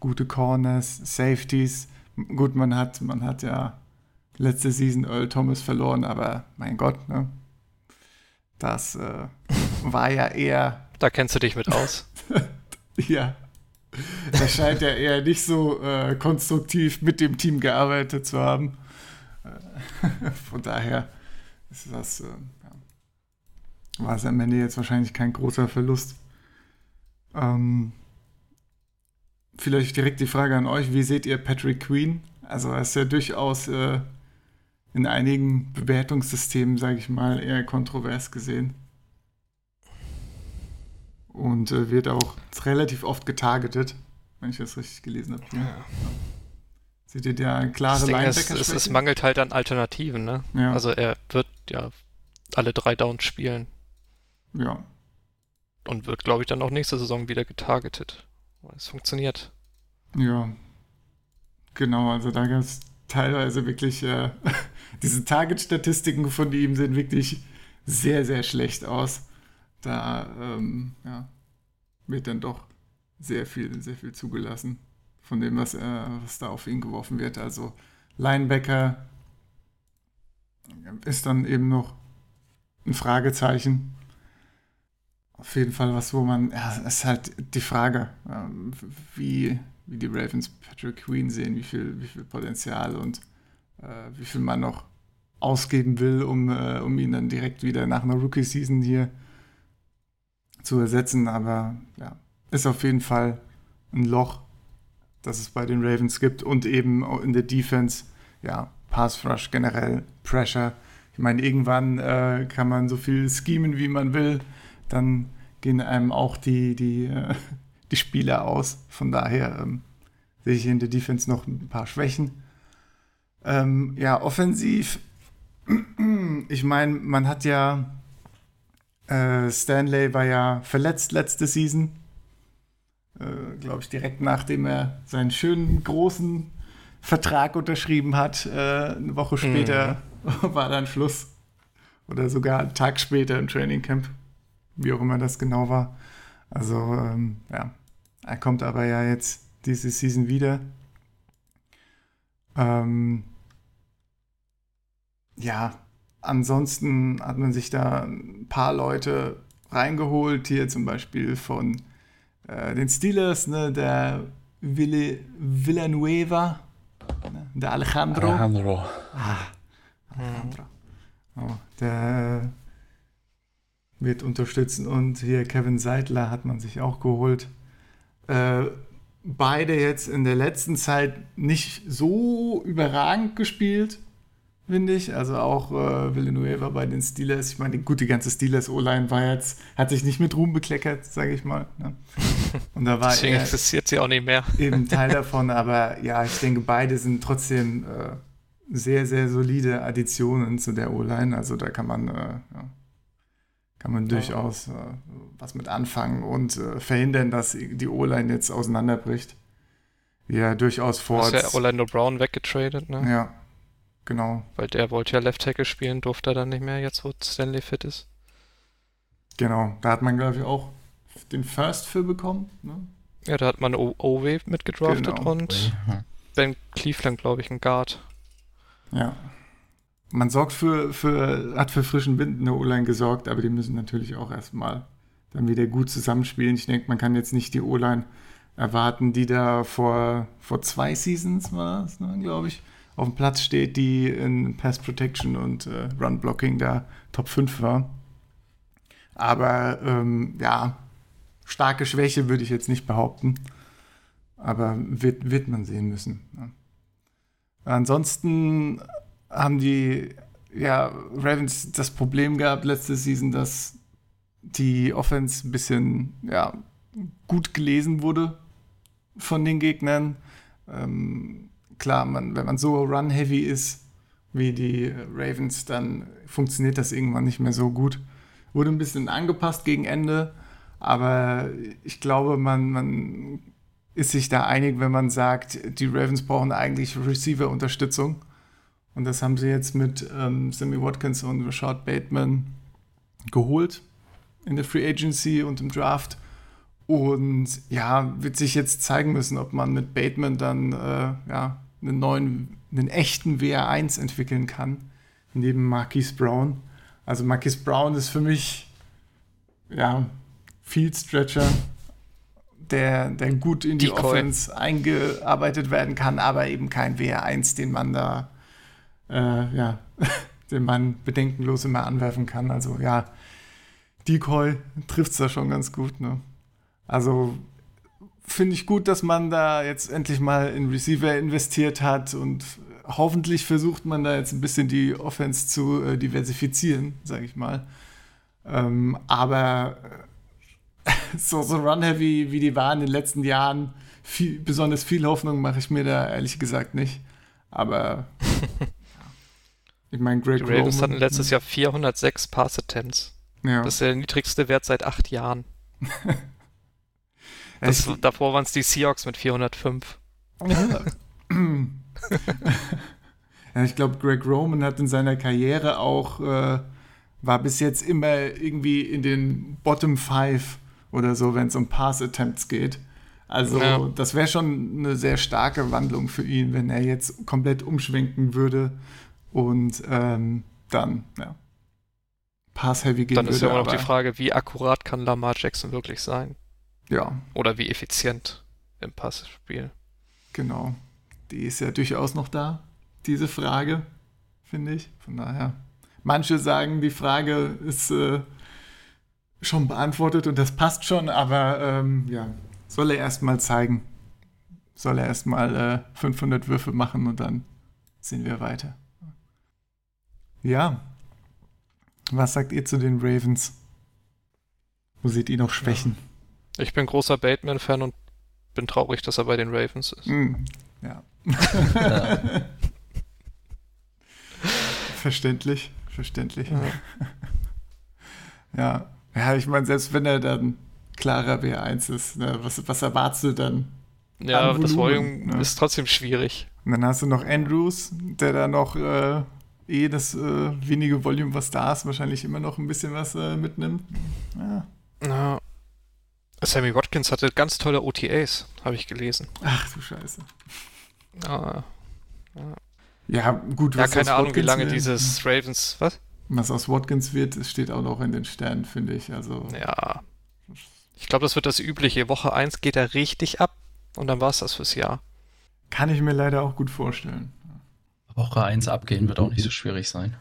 gute Corners, Safeties. Gut, man hat, man hat ja letzte Season Earl Thomas verloren, aber mein Gott, ne? Das äh, war ja eher, Da kennst du dich mit aus. ja, das scheint ja eher nicht so äh, konstruktiv mit dem Team gearbeitet zu haben. Äh, Von daher ist das, äh, ja. war es am Ende jetzt wahrscheinlich kein großer Verlust. Ähm, vielleicht direkt die Frage an euch, wie seht ihr Patrick Queen? Also er ist ja durchaus äh, in einigen Bewertungssystemen, sage ich mal, eher kontrovers gesehen. Und äh, wird auch relativ oft getargetet, wenn ich das richtig gelesen habe. Ja. Seht ihr da klare linebacker es, es, mangelt halt an Alternativen, ne? Ja. Also er wird ja alle drei Downs spielen. Ja. Und wird, glaube ich, dann auch nächste Saison wieder getargetet. Es funktioniert. Ja. Genau, also da gab es teilweise wirklich, äh, diese Target-Statistiken von ihm sehen wirklich sehr, sehr schlecht aus. Da ähm, ja, wird dann doch sehr viel, sehr viel zugelassen von dem, was, äh, was da auf ihn geworfen wird. Also Linebacker ist dann eben noch ein Fragezeichen. Auf jeden Fall was, wo man, ja, ist halt die Frage, ähm, wie, wie die Ravens Patrick Queen sehen, wie viel, wie viel Potenzial und äh, wie viel man noch ausgeben will, um, äh, um ihn dann direkt wieder nach einer Rookie-Season hier zu ersetzen. Aber ja, ist auf jeden Fall ein Loch, das es bei den Ravens gibt und eben in der Defense, ja, Pass Rush generell, Pressure. Ich meine, irgendwann äh, kann man so viel schemen, wie man will, dann gehen einem auch die, die, äh, die Spieler aus. Von daher ähm, sehe ich in der Defense noch ein paar Schwächen. Ähm, ja, offensiv, ich meine, man hat ja, äh, Stanley war ja verletzt letzte Season äh, glaube ich, direkt nachdem er seinen schönen großen Vertrag unterschrieben hat. Äh, eine Woche später mhm. war dann Schluss. Oder sogar einen Tag später im Trainingcamp. Wie auch immer das genau war. Also, ähm, ja. Er kommt aber ja jetzt diese Season wieder. Ähm, ja, ansonsten hat man sich da ein paar Leute reingeholt. Hier zum Beispiel von äh, den Steelers, ne, der Ville, Villanueva, ne, der Alejandro. Alejandro. Ah, Alejandro. Oh, der wird unterstützen und hier Kevin Seidler hat man sich auch geholt. Äh, beide jetzt in der letzten Zeit nicht so überragend gespielt finde ich. Also auch äh, Villanueva bei den Steelers. Ich meine, gut, die ganze Steelers-O-Line war jetzt, hat sich nicht mit Ruhm bekleckert, sage ich mal. Ne? Und da war Deswegen interessiert sie auch nicht mehr. eben Teil davon, aber ja, ich denke, beide sind trotzdem äh, sehr, sehr solide Additionen zu der O-Line. Also da kann man, äh, ja, kann man durchaus äh, was mit anfangen und äh, verhindern, dass die O-Line jetzt auseinanderbricht. Ja, durchaus vor. Hast ja Orlando Brown weggetradet, ne? Ja, Genau. Weil der wollte ja Left Tackle spielen, durfte er dann nicht mehr, jetzt wo Stanley fit ist. Genau, da hat man, glaube ich, auch den First für bekommen. Ne? Ja, da hat man OW mitgedraftet genau. und Ben Cleveland, glaube ich, ein Guard. Ja. Man sorgt für, für, hat für frischen Wind in der O-Line gesorgt, aber die müssen natürlich auch erstmal dann wieder gut zusammenspielen. Ich denke, man kann jetzt nicht die O-Line erwarten, die da vor, vor zwei Seasons war, ne, glaube ich, auf dem Platz steht, die in Pass Protection und äh, Run Blocking da Top 5 war. Aber ähm, ja, starke Schwäche würde ich jetzt nicht behaupten. Aber wird, wird man sehen müssen. Ja. Ansonsten haben die ja, Ravens das Problem gehabt letzte Season, dass die Offense ein bisschen ja, gut gelesen wurde von den Gegnern. Ähm, klar, man, wenn man so run-heavy ist wie die Ravens, dann funktioniert das irgendwann nicht mehr so gut. Wurde ein bisschen angepasst gegen Ende, aber ich glaube, man, man ist sich da einig, wenn man sagt, die Ravens brauchen eigentlich Receiver-Unterstützung. Und das haben sie jetzt mit ähm, Sammy Watkins und Rashad Bateman geholt in der Free Agency und im Draft. Und ja, wird sich jetzt zeigen müssen, ob man mit Bateman dann äh, ja, einen neuen, einen echten WR1 entwickeln kann, neben Marquise Brown. Also Marquise Brown ist für mich, ja, Field Stretcher, der, der gut in die Decoy. Offense eingearbeitet werden kann, aber eben kein WR1, den man da, äh, ja, den man bedenkenlos immer anwerfen kann. Also ja, Decoy trifft es da schon ganz gut. Ne? Also finde ich gut, dass man da jetzt endlich mal in Receiver investiert hat und hoffentlich versucht man da jetzt ein bisschen die Offense zu äh, diversifizieren, sage ich mal. Ähm, aber äh, so, so Run-Heavy, wie die waren in den letzten Jahren, viel, besonders viel Hoffnung mache ich mir da ehrlich gesagt nicht. Aber ich meine, Greg Die Ravens hatten letztes Jahr 406 Pass-Attempts. Ja. Das ist der niedrigste Wert seit acht Jahren. das, davor waren es die Seahawks mit 405. ja, ich glaube, Greg Roman hat in seiner Karriere auch, äh, war bis jetzt immer irgendwie in den Bottom Five oder so, wenn es um Pass-Attempts geht. Also, ja. das wäre schon eine sehr starke Wandlung für ihn, wenn er jetzt komplett umschwenken würde und ähm, dann, ja, Pass-Heavy gehen Dann ist ja immer noch die Frage, wie akkurat kann Lamar Jackson wirklich sein? Ja. Oder wie effizient im Passspiel. Genau. Die ist ja durchaus noch da, diese Frage, finde ich. Von daher. Manche sagen, die Frage ist äh, schon beantwortet und das passt schon, aber ähm, ja, soll er erstmal zeigen. Soll er erstmal äh, 500 Würfe machen und dann sehen wir weiter. Ja, was sagt ihr zu den Ravens? Wo seht ihr noch Schwächen? Ja. Ich bin großer Bateman-Fan und bin traurig, dass er bei den Ravens ist. Mm, ja. ja. verständlich, verständlich. Ja. ja. ja. ich meine, selbst wenn er dann klarer B1 ist, ne, was, was erwartest du dann? Ja, Volumen, das Volume ne? ist trotzdem schwierig. Und dann hast du noch Andrews, der da noch äh, eh das äh, wenige Volume, was da ist, wahrscheinlich immer noch ein bisschen was äh, mitnimmt. Ja. ja. Sammy Watkins hatte ganz tolle OTAs, habe ich gelesen. Ach du Scheiße. Ah, ja. ja, gut. Ja, keine Ahnung, Watkins wie lange wird. dieses Ravens, was? Was aus Watkins wird, steht auch noch in den Sternen, finde ich. Also. Ja. Ich glaube, das wird das übliche. Woche 1 geht er richtig ab und dann war es das fürs Jahr. Kann ich mir leider auch gut vorstellen. Woche 1 abgehen wird auch nicht so schwierig sein.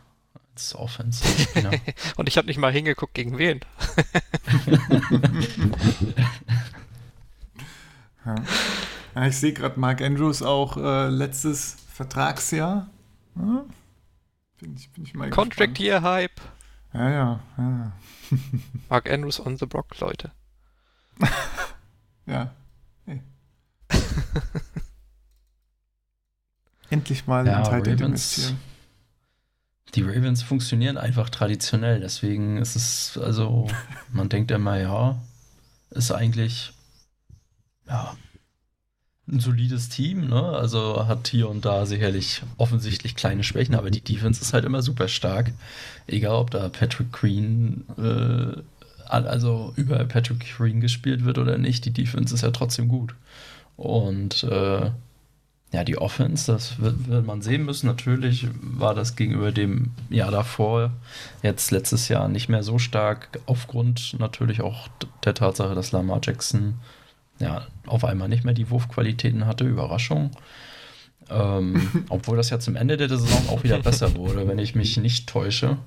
Als Offense. Ja. Und ich habe nicht mal hingeguckt, gegen wen. ja. ja. ich sehe gerade Mark Andrews auch äh, letztes Vertragsjahr. Ja? Bin ich, bin ich mal Contract Year Hype. Ja, ja, ja. Mark Andrews on the block, Leute. ja. Hey. Endlich mal ja, in Tight investieren. Die Ravens funktionieren einfach traditionell, deswegen ist es, also, man denkt immer, ja, ist eigentlich, ja, ein solides Team, ne? Also hat hier und da sicherlich offensichtlich kleine Schwächen, aber die Defense ist halt immer super stark. Egal, ob da Patrick Green, äh, also über Patrick Green gespielt wird oder nicht, die Defense ist ja trotzdem gut. Und äh, ja, die Offense, das wird, wird, man sehen müssen. Natürlich war das gegenüber dem Jahr davor, jetzt letztes Jahr, nicht mehr so stark, aufgrund natürlich auch der Tatsache, dass Lamar Jackson ja auf einmal nicht mehr die Wurfqualitäten hatte. Überraschung. Ähm, obwohl das ja zum Ende der Saison auch wieder besser wurde, wenn ich mich nicht täusche.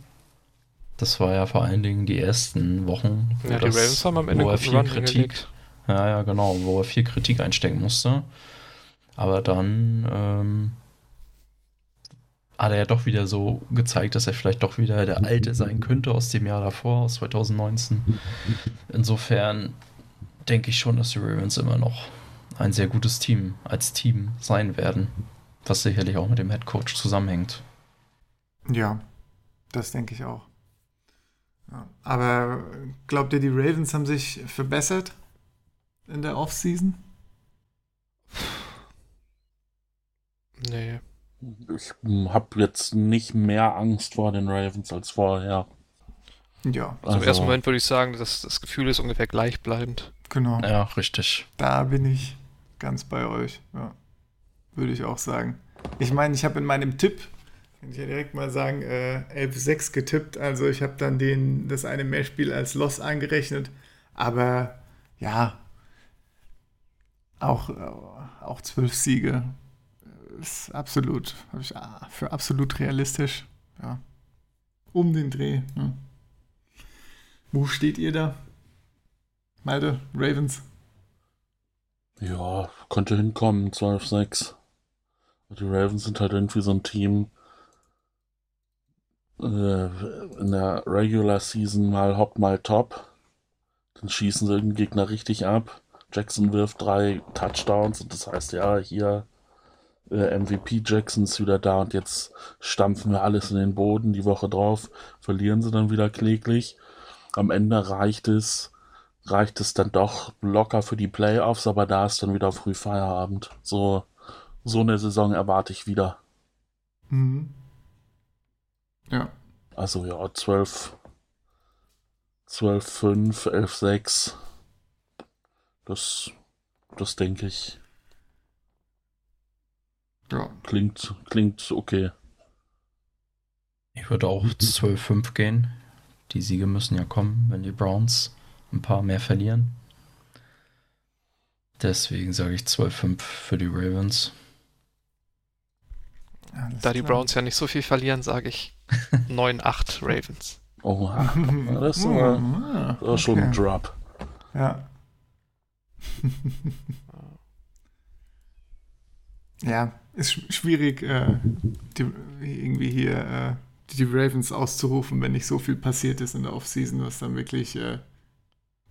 Das war ja vor allen Dingen die ersten Wochen. Ja, haben am Ende wo er viel Kritik. Ja, ja, genau, wo er viel Kritik einstecken musste. Aber dann ähm, hat er ja doch wieder so gezeigt, dass er vielleicht doch wieder der Alte sein könnte aus dem Jahr davor, aus 2019. Insofern denke ich schon, dass die Ravens immer noch ein sehr gutes Team als Team sein werden, was sicherlich auch mit dem Head Coach zusammenhängt. Ja, das denke ich auch. Aber glaubt ihr, die Ravens haben sich verbessert in der Offseason? Nee. Ich habe jetzt nicht mehr Angst vor den Ravens als vorher. Ja. Also, also im ersten Moment würde ich sagen, dass das Gefühl ist ungefähr gleichbleibend. Genau. Ja, richtig. Da bin ich ganz bei euch. Ja. Würde ich auch sagen. Ich meine, ich habe in meinem Tipp, kann ich ja direkt mal sagen, äh, 11-6 getippt. Also ich habe dann den, das eine Mehrspiel als Loss angerechnet. Aber ja, auch, äh, auch zwölf Siege ist absolut, habe ich ah, für absolut realistisch. Ja. Um den Dreh. Ne? Wo steht ihr da? Malte, Ravens? Ja, könnte hinkommen, 12-6. Die Ravens sind halt irgendwie so ein Team, äh, in der Regular Season mal hopp, mal top. Dann schießen sie den Gegner richtig ab. Jackson wirft drei Touchdowns und das heißt, ja, hier MVP Jackson ist wieder da und jetzt stampfen wir alles in den Boden. Die Woche drauf verlieren sie dann wieder kläglich. Am Ende reicht es, reicht es dann doch locker für die Playoffs, aber da ist dann wieder früh Feierabend. So, so eine Saison erwarte ich wieder. Mhm. Ja. Also ja, 12, 12, 5, 11, 6. Das, das denke ich. Ja. Klingt, klingt okay. Ich würde auch 12-5 gehen. Die Siege müssen ja kommen, wenn die Browns ein paar mehr verlieren. Deswegen sage ich 12-5 für die Ravens. Alles Da die klar. Browns ja nicht so viel verlieren, sage ich 9-8 Ravens. Oha, das ist aber, Ah, das ist schon ein. Drop. Ja. ja, ist sch- schwierig, äh, die, irgendwie hier äh, die Ravens auszurufen, wenn nicht so viel passiert ist in der Offseason, was dann wirklich äh,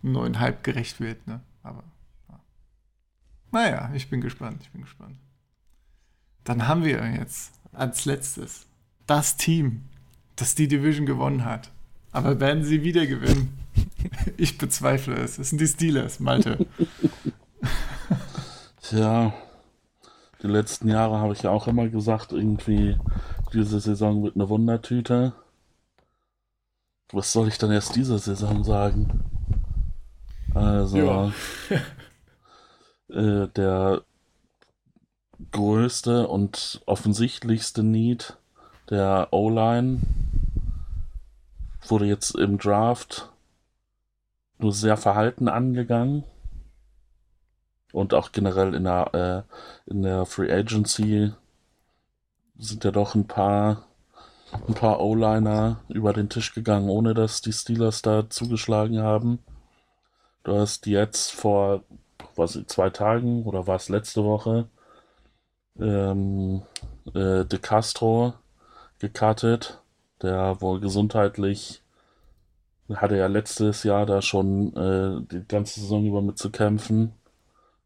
neuen Hype gerecht wird. Ne? Aber ja. naja, ich bin gespannt, ich bin gespannt. Dann haben wir jetzt als letztes das Team, das die Division gewonnen hat. Aber werden sie wieder gewinnen? Ich bezweifle es. Es sind die Steelers, Malte. Tja, die letzten Jahre habe ich ja auch immer gesagt, irgendwie, diese Saison wird eine Wundertüte. Was soll ich dann erst diese Saison sagen? Also, Ja. äh, der größte und offensichtlichste Need der O-Line wurde jetzt im Draft nur sehr verhalten angegangen. Und auch generell in der, äh, in der Free Agency sind ja doch ein paar, ein paar O-Liner über den Tisch gegangen, ohne dass die Steelers da zugeschlagen haben. Du hast jetzt vor was, zwei Tagen oder war es letzte Woche ähm, äh, De Castro gekartet, der wohl gesundheitlich hatte ja letztes Jahr da schon äh, die ganze Saison über mit zu kämpfen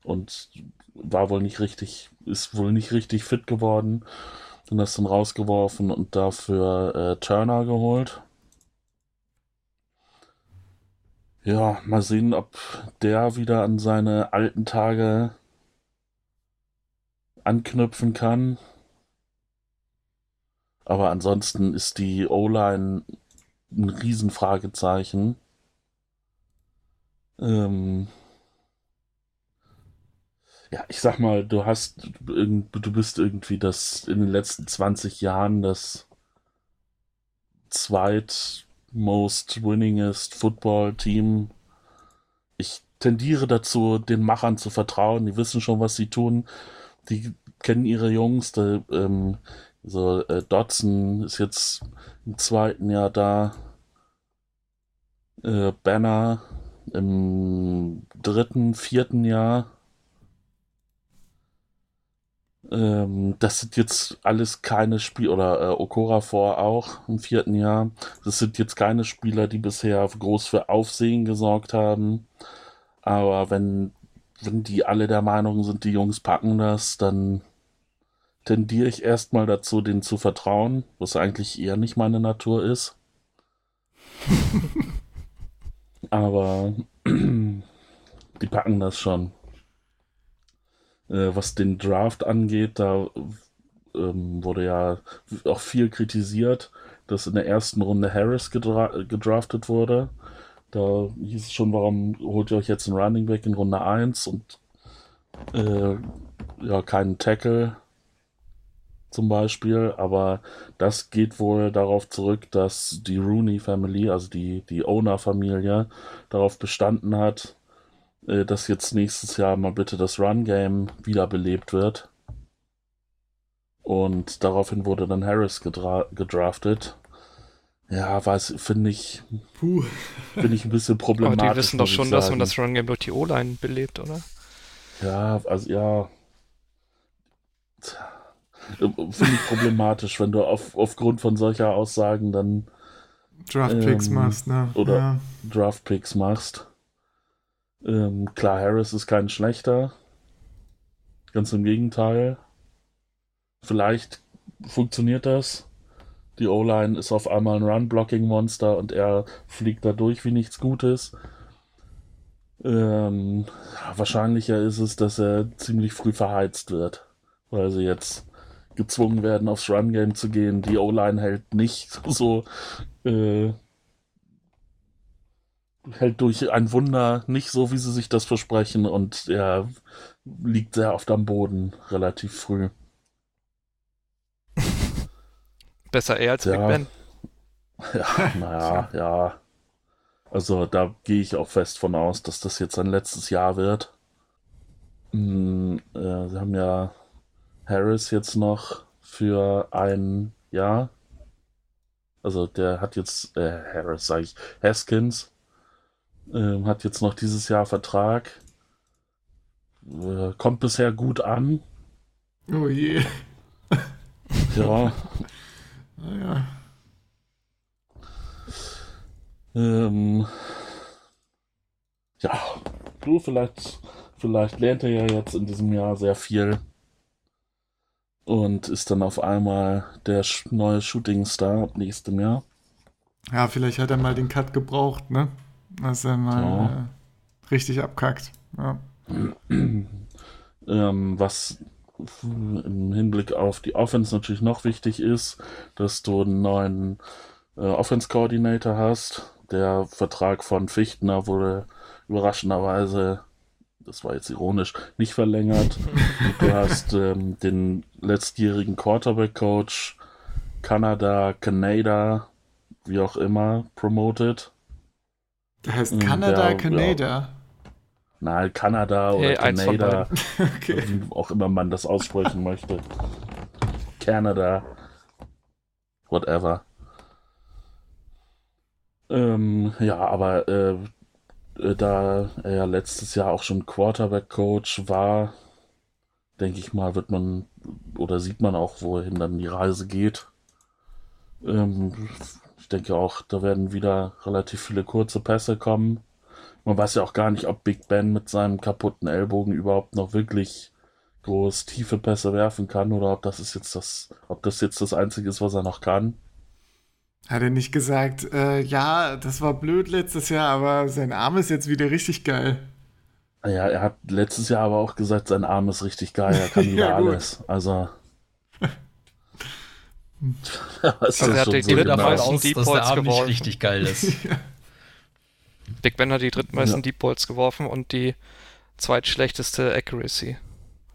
und war wohl nicht richtig, ist wohl nicht richtig fit geworden. Dann du ihn rausgeworfen und dafür äh, Turner geholt. Ja, mal sehen, ob der wieder an seine alten Tage anknüpfen kann. Aber ansonsten ist die O-Line ein Riesenfragezeichen. Ähm, ja, ich sag mal, du hast, du bist irgendwie das in den letzten 20 Jahren das zweit most winningest Football-Team. Ich tendiere dazu, den Machern zu vertrauen. Die wissen schon, was sie tun. Die kennen ihre Jungs. Der, ähm, so, äh, Dodson ist jetzt im zweiten Jahr da. Äh, Banner im dritten, vierten Jahr. Ähm, das sind jetzt alles keine Spieler, oder äh, Okorafor auch im vierten Jahr. Das sind jetzt keine Spieler, die bisher groß für Aufsehen gesorgt haben. Aber wenn, wenn die alle der Meinung sind, die Jungs packen das, dann tendiere ich erstmal dazu, denen zu vertrauen, was eigentlich eher nicht meine Natur ist. Aber die packen das schon. Äh, was den Draft angeht, da ähm, wurde ja auch viel kritisiert, dass in der ersten Runde Harris gedra gedraftet wurde. Da hieß es schon, warum holt ihr euch jetzt einen Running Back in Runde 1 und äh, ja, keinen Tackle zum Beispiel, aber das geht wohl darauf zurück, dass die Rooney Family, also die, die Owner-Familie, darauf bestanden hat, äh, dass jetzt nächstes Jahr mal bitte das Run-Game wiederbelebt wird. Und daraufhin wurde dann Harris gedra gedraftet. Ja, weiß, finde ich, finde ich ein bisschen problematisch. Aber die wissen doch schon, dass man das Run Game durch die O-Line belebt, oder? Ja, also ja. Tja. Finde ich problematisch, wenn du auf, aufgrund von solcher Aussagen dann Draft-Picks Ähm, machst, ne? oder- Ja. Draft-Picks machst. Ähm, klar, Harris ist kein schlechter. Ganz im Gegenteil. Vielleicht funktioniert das. Die O-Line ist auf einmal ein Run-Blocking-Monster und er fliegt da durch wie nichts Gutes. Ähm, wahrscheinlicher ist es, dass er ziemlich früh verheizt wird, weil sie jetzt gezwungen werden, aufs Run-Game zu gehen. Die O-Line hält nicht so, äh, hält durch ein Wunder nicht so, wie sie sich das versprechen und er liegt sehr oft am Boden relativ früh. Besser er als Ja. Big Ben. Ja, naja, ja. Also da gehe ich auch fest von aus, dass das jetzt sein letztes Jahr wird. Hm, äh, sie haben ja Harris jetzt noch für ein Jahr. Also der hat jetzt, äh, Harris sage ich, Haskins ähm, hat jetzt noch dieses Jahr Vertrag. Äh, kommt bisher gut an. Oh je. Ja, Naja. Ähm, ja, du, vielleicht, vielleicht lernt er ja jetzt in diesem Jahr sehr viel und ist dann auf einmal der neue Shootingstar ab nächstem Jahr. Ja, vielleicht hat er mal den Cut gebraucht, ne? Dass er mal Ja. äh, richtig abkackt. Ja. ähm, was im Hinblick auf die Offense natürlich noch wichtig ist, dass du einen neuen äh, Offense-Coordinator hast. Der Vertrag von Fichtner wurde überraschenderweise, das war jetzt ironisch, nicht verlängert. Du hast ähm, den letztjährigen Quarterback-Coach Kanada, Canada, wie auch immer, promoted. Der heißt Mm, Kanada, der- Kanada. Nein, Kanada oder Hey, Canada. Okay. wie auch immer man das aussprechen möchte. Canada. Whatever. Ähm, ja, aber äh, äh, da er ja letztes Jahr auch schon Quarterback-Coach war, denke ich mal, wird man oder sieht man auch, wohin dann die Reise geht. Ähm, ich denke auch, da werden wieder relativ viele kurze Pässe kommen. Man weiß ja auch gar nicht, ob Big Ben mit seinem kaputten Ellbogen überhaupt noch wirklich groß tiefe Pässe werfen kann oder ob das ist jetzt das, ob das jetzt das Einzige ist, was er noch kann. Hat er nicht gesagt, äh, ja, das war blöd letztes Jahr, aber sein Arm ist jetzt wieder richtig geil. Ja, er hat letztes Jahr aber auch gesagt, sein Arm ist richtig geil, er kann wieder Ja, alles. Also. Ja, was Also er ist hat so gehe dritte genau. Deep Balls geworfen. richtig geil ist. Big Ben hat die drittmeisten Ja. Deep Balls geworfen und die zweitschlechteste Accuracy.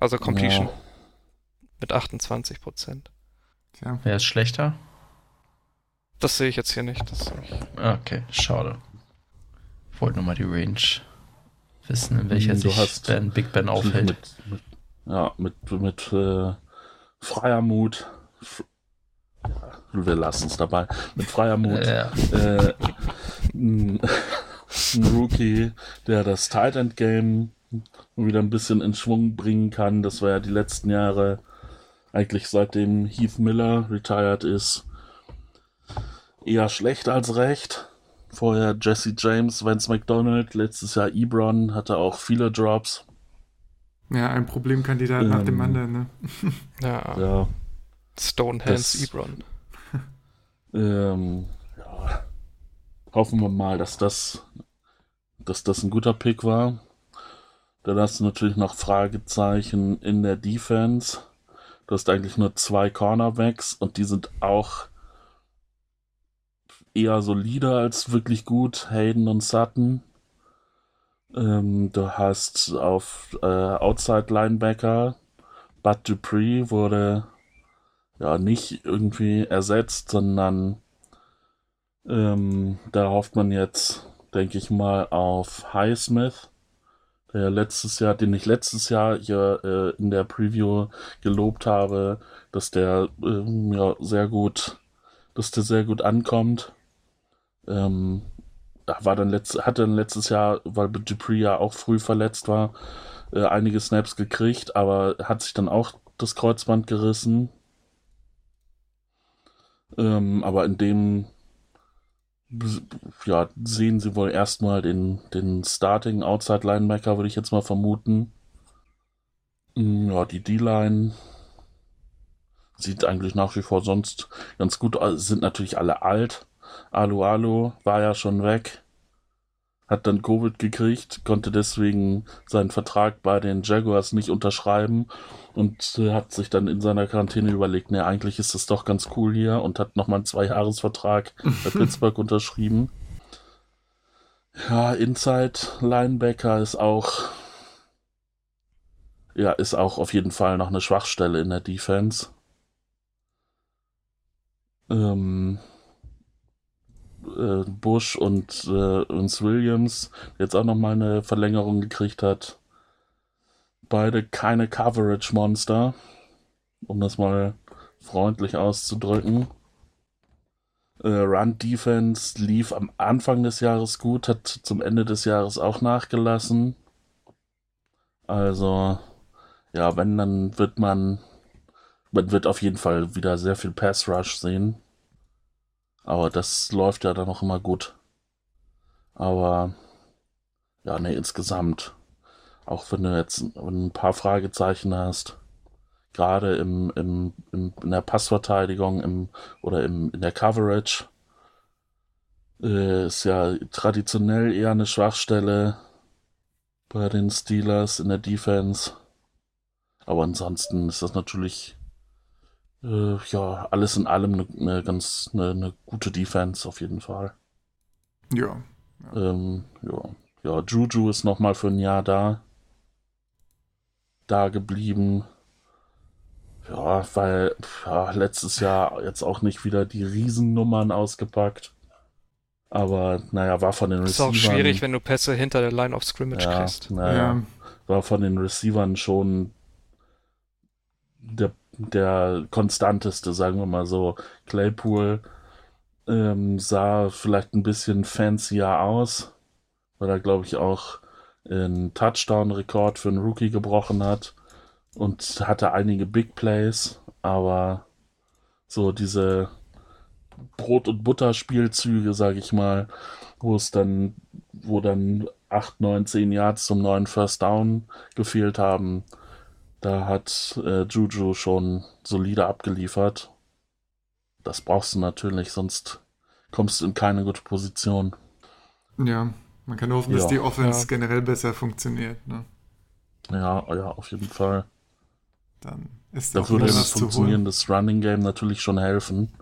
Also Completion Ja. mit 28 Prozent. Tja. Wer ist schlechter? Das sehe ich jetzt hier nicht. Das sehe ich. Ah, Okay, schade. Ich wollte nur mal die Range wissen, in welcher Hm, Du sich hast- ben, Big Ben aufhält. Mit, mit, ja, mit, mit äh, freier Mut. Wir lassen es dabei. Mit freier Mut. Ja. äh, ein, ein Rookie, der das Tight End Game wieder ein bisschen in Schwung bringen kann. Das war ja die letzten Jahre, eigentlich seitdem Heath Miller retired ist, eher schlecht als recht. Vorher Jesse James, Vance McDonald, letztes Jahr Ebron, hatte auch viele Drops. Ja, ein Problemkandidat nach dem Ähm, anderen, ne? Ja, Ja, Stonehands Ebron. ähm, ja. Hoffen wir mal, dass das, dass das ein guter Pick war. Dann hast du natürlich noch Fragezeichen in der Defense. Du hast eigentlich nur zwei Cornerbacks und die sind auch eher solide als wirklich gut. Hayden und Sutton. Ähm, du hast auf äh, Outside Linebacker Bud Dupree wurde ja nicht irgendwie ersetzt, sondern ähm, da hofft man jetzt, denke ich mal, auf Highsmith, der letztes Jahr, den ich letztes Jahr hier äh, in der Preview gelobt habe, dass der ähm, ja sehr gut, dass der sehr gut ankommt. Ähm, war dann letzt, hatte dann letztes Jahr, weil Dupree ja auch früh verletzt war, äh, einige Snaps gekriegt, aber hat sich dann auch das Kreuzband gerissen. Ähm, aber in dem ja, sehen sie wohl erstmal den, den Starting Outside Linebacker, würde ich jetzt mal vermuten. Mm, ja, die D-Line sieht eigentlich nach wie vor sonst ganz gut aus. Sind natürlich alle alt. Alu Alu war ja schon weg hat dann Covid gekriegt, konnte deswegen seinen Vertrag bei den Jaguars nicht unterschreiben und äh, hat sich dann in seiner Quarantäne überlegt, ne, eigentlich ist das doch ganz cool hier und hat nochmal einen Zweijahresvertrag bei Pittsburgh unterschrieben. Ja, Inside Linebacker ist auch ja, ist auch auf jeden Fall noch eine Schwachstelle in der Defense. Ähm, äh, Bush und äh, uns Williams, jetzt auch nochmal eine Verlängerung gekriegt hat. Beide keine Coverage-Monster, um das mal freundlich auszudrücken. Äh, Run Defense lief am Anfang des Jahres gut, hat zum Ende des Jahres auch nachgelassen. Also, ja, wenn, dann wird man, man wird auf jeden Fall wieder sehr viel Pass Rush sehen. Aber das läuft ja dann noch immer gut. Aber ja, ne, insgesamt, auch wenn du jetzt ein paar Fragezeichen hast, gerade im, im, im, in der Passverteidigung im, oder im, in der Coverage, äh, ist ja traditionell eher eine Schwachstelle bei den Steelers in der Defense. Aber ansonsten ist das natürlich äh, ja, alles in allem eine, eine ganz eine, eine, gute Defense auf jeden Fall. Ja. Ja, ähm, ja. ja Juju ist nochmal für ein Jahr da. Da geblieben. Ja, weil ja, letztes Jahr jetzt auch nicht wieder die Riesennummern ausgepackt. Aber naja, war von den Receivern. Ist auch schwierig, wenn du Pässe hinter der Line of Scrimmage ja, kriegst. Naja, ja. war von den Receivern schon der der konstanteste, sagen wir mal so. Claypool ähm, sah vielleicht ein bisschen fancier aus, weil er, glaube ich, auch einen Touchdown-Rekord für einen Rookie gebrochen hat und hatte einige Big Plays, aber so diese Brot- und Butter-Spielzüge, sage ich mal, wo es dann, wo dann 8, 9, 10 Yards zum neuen First Down gefehlt haben, da hat äh, Juju schon solide abgeliefert. Das brauchst du natürlich, sonst kommst du in keine gute Position. Ja, man kann hoffen, ja. dass die Offense ja. generell besser funktioniert. Ne? Ja, ja, auf jeden Fall. Dann ist da würde ein funktionierendes Running Game natürlich schon helfen.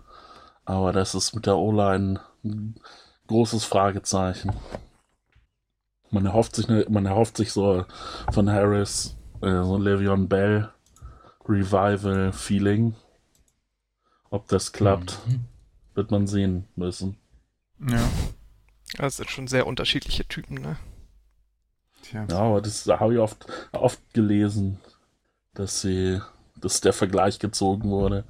Aber das ist mit der O-Line ein großes Fragezeichen. Man erhofft sich, man erhofft sich so von Harris äh, so ein Le'Veon Bell Revival-Feeling. Ob das klappt, mhm. wird man sehen müssen. Ja. Das sind schon sehr unterschiedliche Typen, ne? Tja. Ja, aber das habe ich oft, oft gelesen, dass sie, dass der Vergleich gezogen wurde.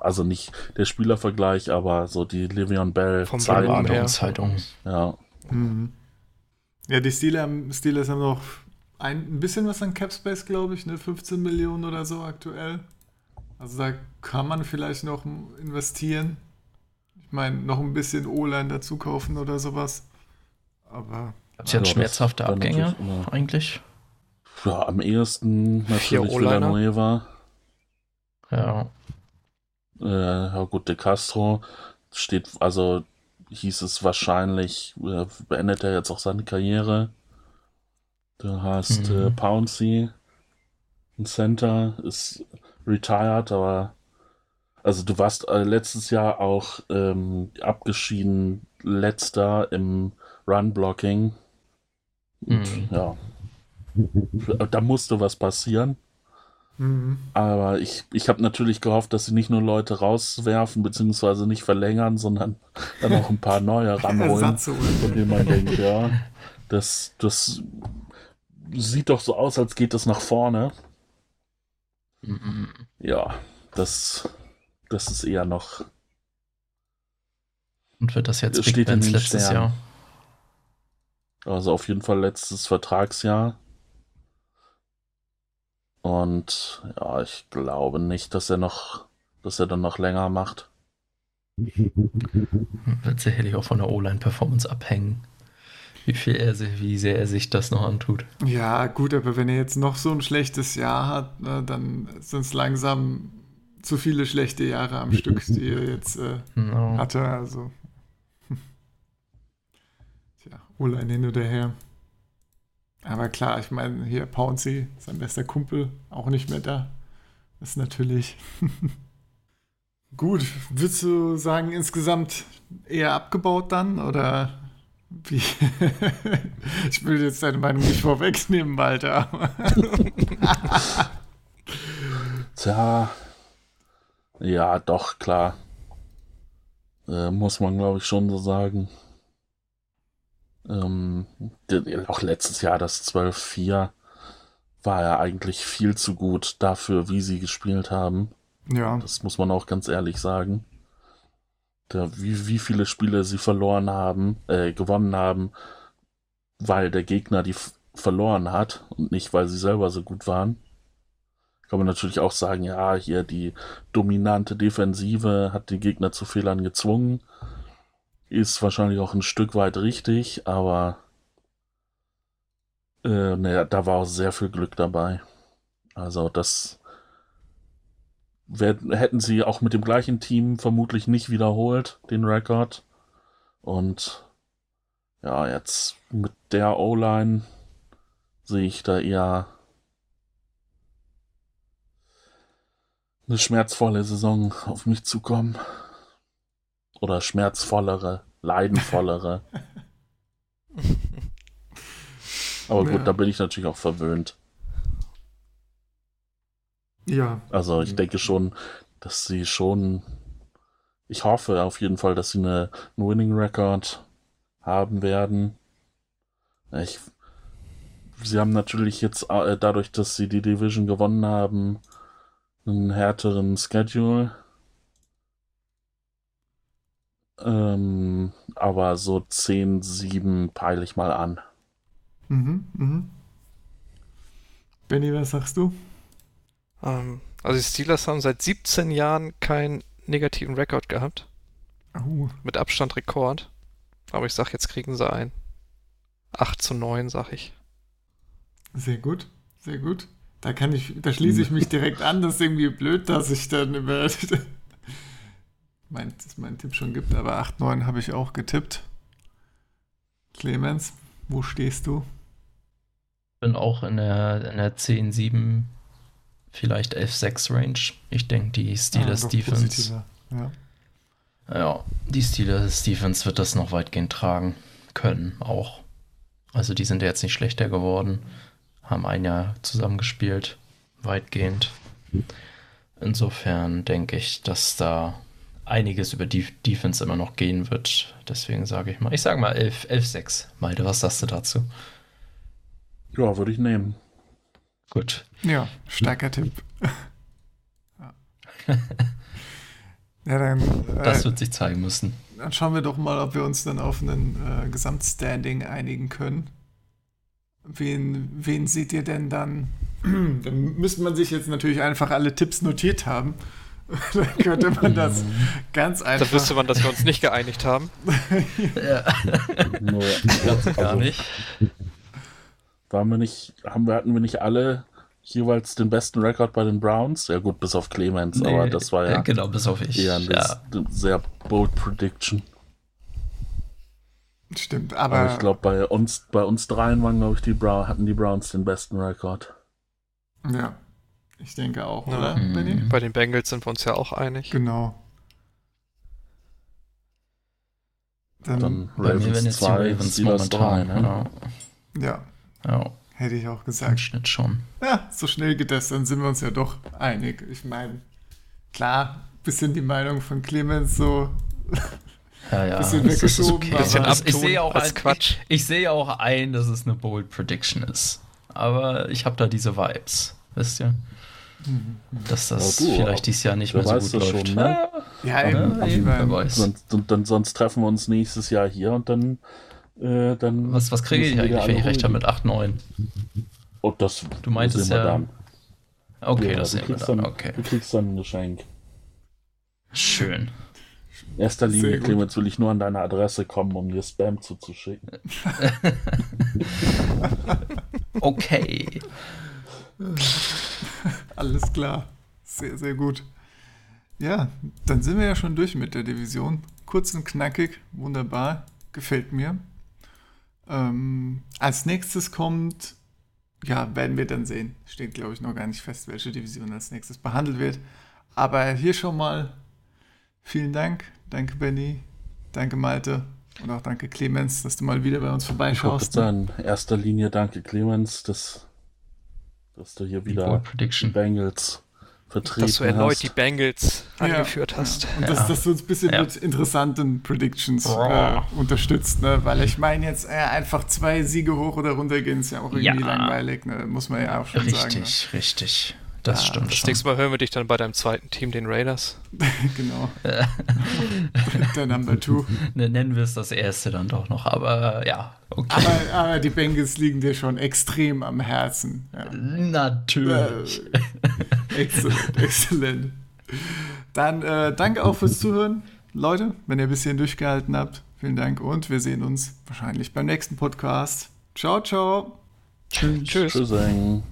Also nicht der Spielervergleich, aber so die Le'Veon Bell Vom Zeitung. Zeitung. Ja. Mhm. Ja, die Steelers, Steelers haben noch ein, ein bisschen was an Capspace, glaube ich, ne? 15 Millionen oder so aktuell. Also da kann man vielleicht noch investieren. Ich meine, noch ein bisschen O-Line dazu kaufen oder sowas. Aber. Hat sie jetzt schmerzhafte Abgänge eigentlich? Ja, am ehesten natürlich Villanueva. Ja. Äh, ja gut, De Castro steht, also hieß es wahrscheinlich, äh, beendet er jetzt auch seine Karriere. Du hast mhm. äh, Pouncy, ein Center, ist retired, aber also du warst äh, letztes Jahr auch ähm, abgeschieden letzter im Run-Blocking. Mhm. Ja. da musste was passieren. Mhm. Aber ich, ich habe natürlich gehofft, dass sie nicht nur Leute rauswerfen, beziehungsweise nicht verlängern, sondern dann auch ein paar neue ranholen, von denen man denkt, ja, das, das sieht doch so aus, als geht es nach vorne. Ja, das, das ist eher noch Und wird das jetzt Big steht den letztes Sternen. Jahr? Also auf jeden Fall letztes Vertragsjahr. Und ja, ich glaube nicht, dass er noch, dass er dann noch länger macht. Wird sicherlich auch von der O-Line-Performance abhängen. Wie viel er sich, wie sehr er sich das noch antut. Ja, gut, aber wenn er jetzt noch so ein schlechtes Jahr hat, ne, dann sind es langsam zu viele schlechte Jahre am Stück, die er jetzt äh, No. hatte. Also. Tja, O-Line hin oder her. Aber klar, ich meine, hier Pouncy, sein bester Kumpel, auch nicht mehr da. Ist natürlich. Gut, würdest du sagen, insgesamt eher abgebaut dann? Oder? ich will jetzt deine Meinung nicht vorwegnehmen, Walter. Tja, ja, doch, klar. Äh, muss man, glaube ich, schon so sagen. Ähm, auch letztes Jahr das 12-4 war ja eigentlich viel zu gut dafür, wie sie gespielt haben. ja, Das muss man auch ganz ehrlich sagen. Wie, wie viele Spiele sie verloren haben, äh, gewonnen haben, weil der Gegner die verloren hat und nicht, weil sie selber so gut waren. Kann man natürlich auch sagen, ja, hier die dominante Defensive hat die Gegner zu Fehlern gezwungen. Ist wahrscheinlich auch ein Stück weit richtig, aber äh, naja, da war auch sehr viel Glück dabei. Also das werden, hätten sie auch mit dem gleichen Team vermutlich nicht wiederholt, den Rekord. Und ja, jetzt mit der O-Line sehe ich da eher eine schmerzvolle Saison auf mich zukommen. Oder schmerzvollere, leidenvollere. Aber gut, Ja. da bin ich natürlich auch verwöhnt. Ja, Also ich denke schon, dass sie schon. Ich hoffe auf jeden Fall, dass sie eine, einen Winning Record haben werden. Ich, sie haben natürlich jetzt äh, dadurch, dass sie die Division gewonnen haben, einen härteren Schedule. Ähm, aber so 10, 7 peile ich mal an. Mhm, mhm. Benny, was sagst du? Ähm, also die Steelers haben seit 17 Jahren keinen negativen Rekord gehabt. Oh, Mit Abstand Rekord. Aber ich sag, jetzt kriegen sie ein. 8 zu 9, sag ich. sehr gut, sehr gut. Da kann ich, da schließe ich mich direkt an. Das ist irgendwie blöd, dass ich dann über mein, dass mein Tipp schon gibt, aber 8-9 habe ich auch getippt. Clemens, wo stehst du? Bin auch in der, in der 10-7, vielleicht 11-6 Range. Ich denke, die Steelers doch Defense. Ja. Ja, die Steelers Defense wird das noch weitgehend tragen können, auch. Also die sind ja jetzt nicht schlechter geworden, haben ein Jahr zusammengespielt, weitgehend. Insofern denke ich, dass da einiges über die Defense immer noch gehen wird. Deswegen sage ich mal, ich sage mal 11, 11-6. Malte, was sagst du dazu? Ja, würde ich nehmen. Gut. Ja, starker Tipp. ja. dann, Das äh, wird sich zeigen müssen. dann schauen wir doch mal, ob wir uns dann auf einen äh, Gesamtstanding einigen können. Wen, wen seht ihr denn dann? dann müsste man sich jetzt natürlich einfach alle Tipps notiert haben. dann könnte man das ganz Dann einfach. wüsste man, dass wir uns nicht geeinigt haben. Ja, Nur, gar also, nicht. Waren wir nicht, haben wir, hatten wir nicht alle jeweils den besten Rekord bei den Browns? Ja gut, bis auf Clemens, aber Nee, das war äh, ja Genau, bis auf ich. eher eine ja. sehr bold Prediction. Stimmt, Aber, aber, ich glaube, bei uns, bei uns dreien waren, glaube ich, die Brown, hatten die Browns den besten Rekord. ja, ich denke auch, Ja. oder, Mhm. Benny? Bei den Bengals sind wir uns ja auch einig. Genau. Dann, Dann Bei mir Ravens werden jetzt die 2, Ravens Steelers 3, momentan. ne? ja, Ja, ja, hätte ich auch im gesagt. Schnitt schon. Ja, so schnell geht das, dann sind wir uns ja doch einig. Ich meine, klar, bisschen die Meinung von Clemens so. Ja, ja. Bisschen das ist weggeschoben, okay. Bisschen ich abtun sehe auch als ein, Quatsch. Ich, ich sehe auch ein, dass es eine bold Prediction ist. Aber ich habe da diese Vibes, wisst ihr? Dass das Oh, du, vielleicht dieses Jahr nicht mehr so gut läuft. schon, ne? Ja, Ja, eben. Ja, ich eben, mein, wer weiß. Sonst, und dann, sonst treffen wir uns nächstes Jahr hier und dann. Äh, dann Was, was kriege ich eigentlich, wenn ich recht habe mit 8, 9? Oh, das Du meintest ja- dann. Okay, Ja, das du sehen wir kriegst dann. dann, Okay. Du kriegst dann ein Geschenk. Schön. In erster Linie. Clemens, will ich nur an deine Adresse kommen, um dir Spam zuzuschicken. Okay. Alles klar. Sehr, sehr gut. Ja, dann sind wir ja schon durch mit der Division. Kurz und knackig, wunderbar. Gefällt mir. Ähm, als nächstes kommt, ja, werden wir dann sehen. Steht, glaube ich, noch gar nicht fest, welche Division als nächstes behandelt wird. Aber hier schon mal vielen Dank. Danke, Benny. Danke, Malte. Und auch danke, Clemens, dass du mal wieder bei uns vorbeischaust. sagen, in erster Linie danke Clemens, dass, dass du hier wieder. Bengals vertreten Dass du erneut hast. die Bengals Ja, angeführt hast. Und dass, Ja. dass du uns ein bisschen Ja. mit interessanten Predictions äh, unterstützt, ne? Weil ich meine jetzt äh, einfach zwei Siege hoch oder runter gehen, ist ja auch irgendwie Ja. langweilig, ne? Muss man ja auch schon sagen. Richtig, richtig. Das Ja, stimmt Das schon. nächste Mal hören wir dich dann bei deinem zweiten Team, den Raiders. Genau. Der Number Two. Ne, Nennen wir es das erste dann doch noch, aber ja, okay. Aber, aber die Bengals liegen dir schon extrem am Herzen. Ja. Natürlich. Äh, exzellent, exzellent. Dann äh, danke auch fürs Zuhören, Leute, wenn ihr bis hierhin durchgehalten habt. Vielen Dank und wir sehen uns wahrscheinlich beim nächsten Podcast. Ciao, ciao. Tschüss. Tschüss. Tschüss.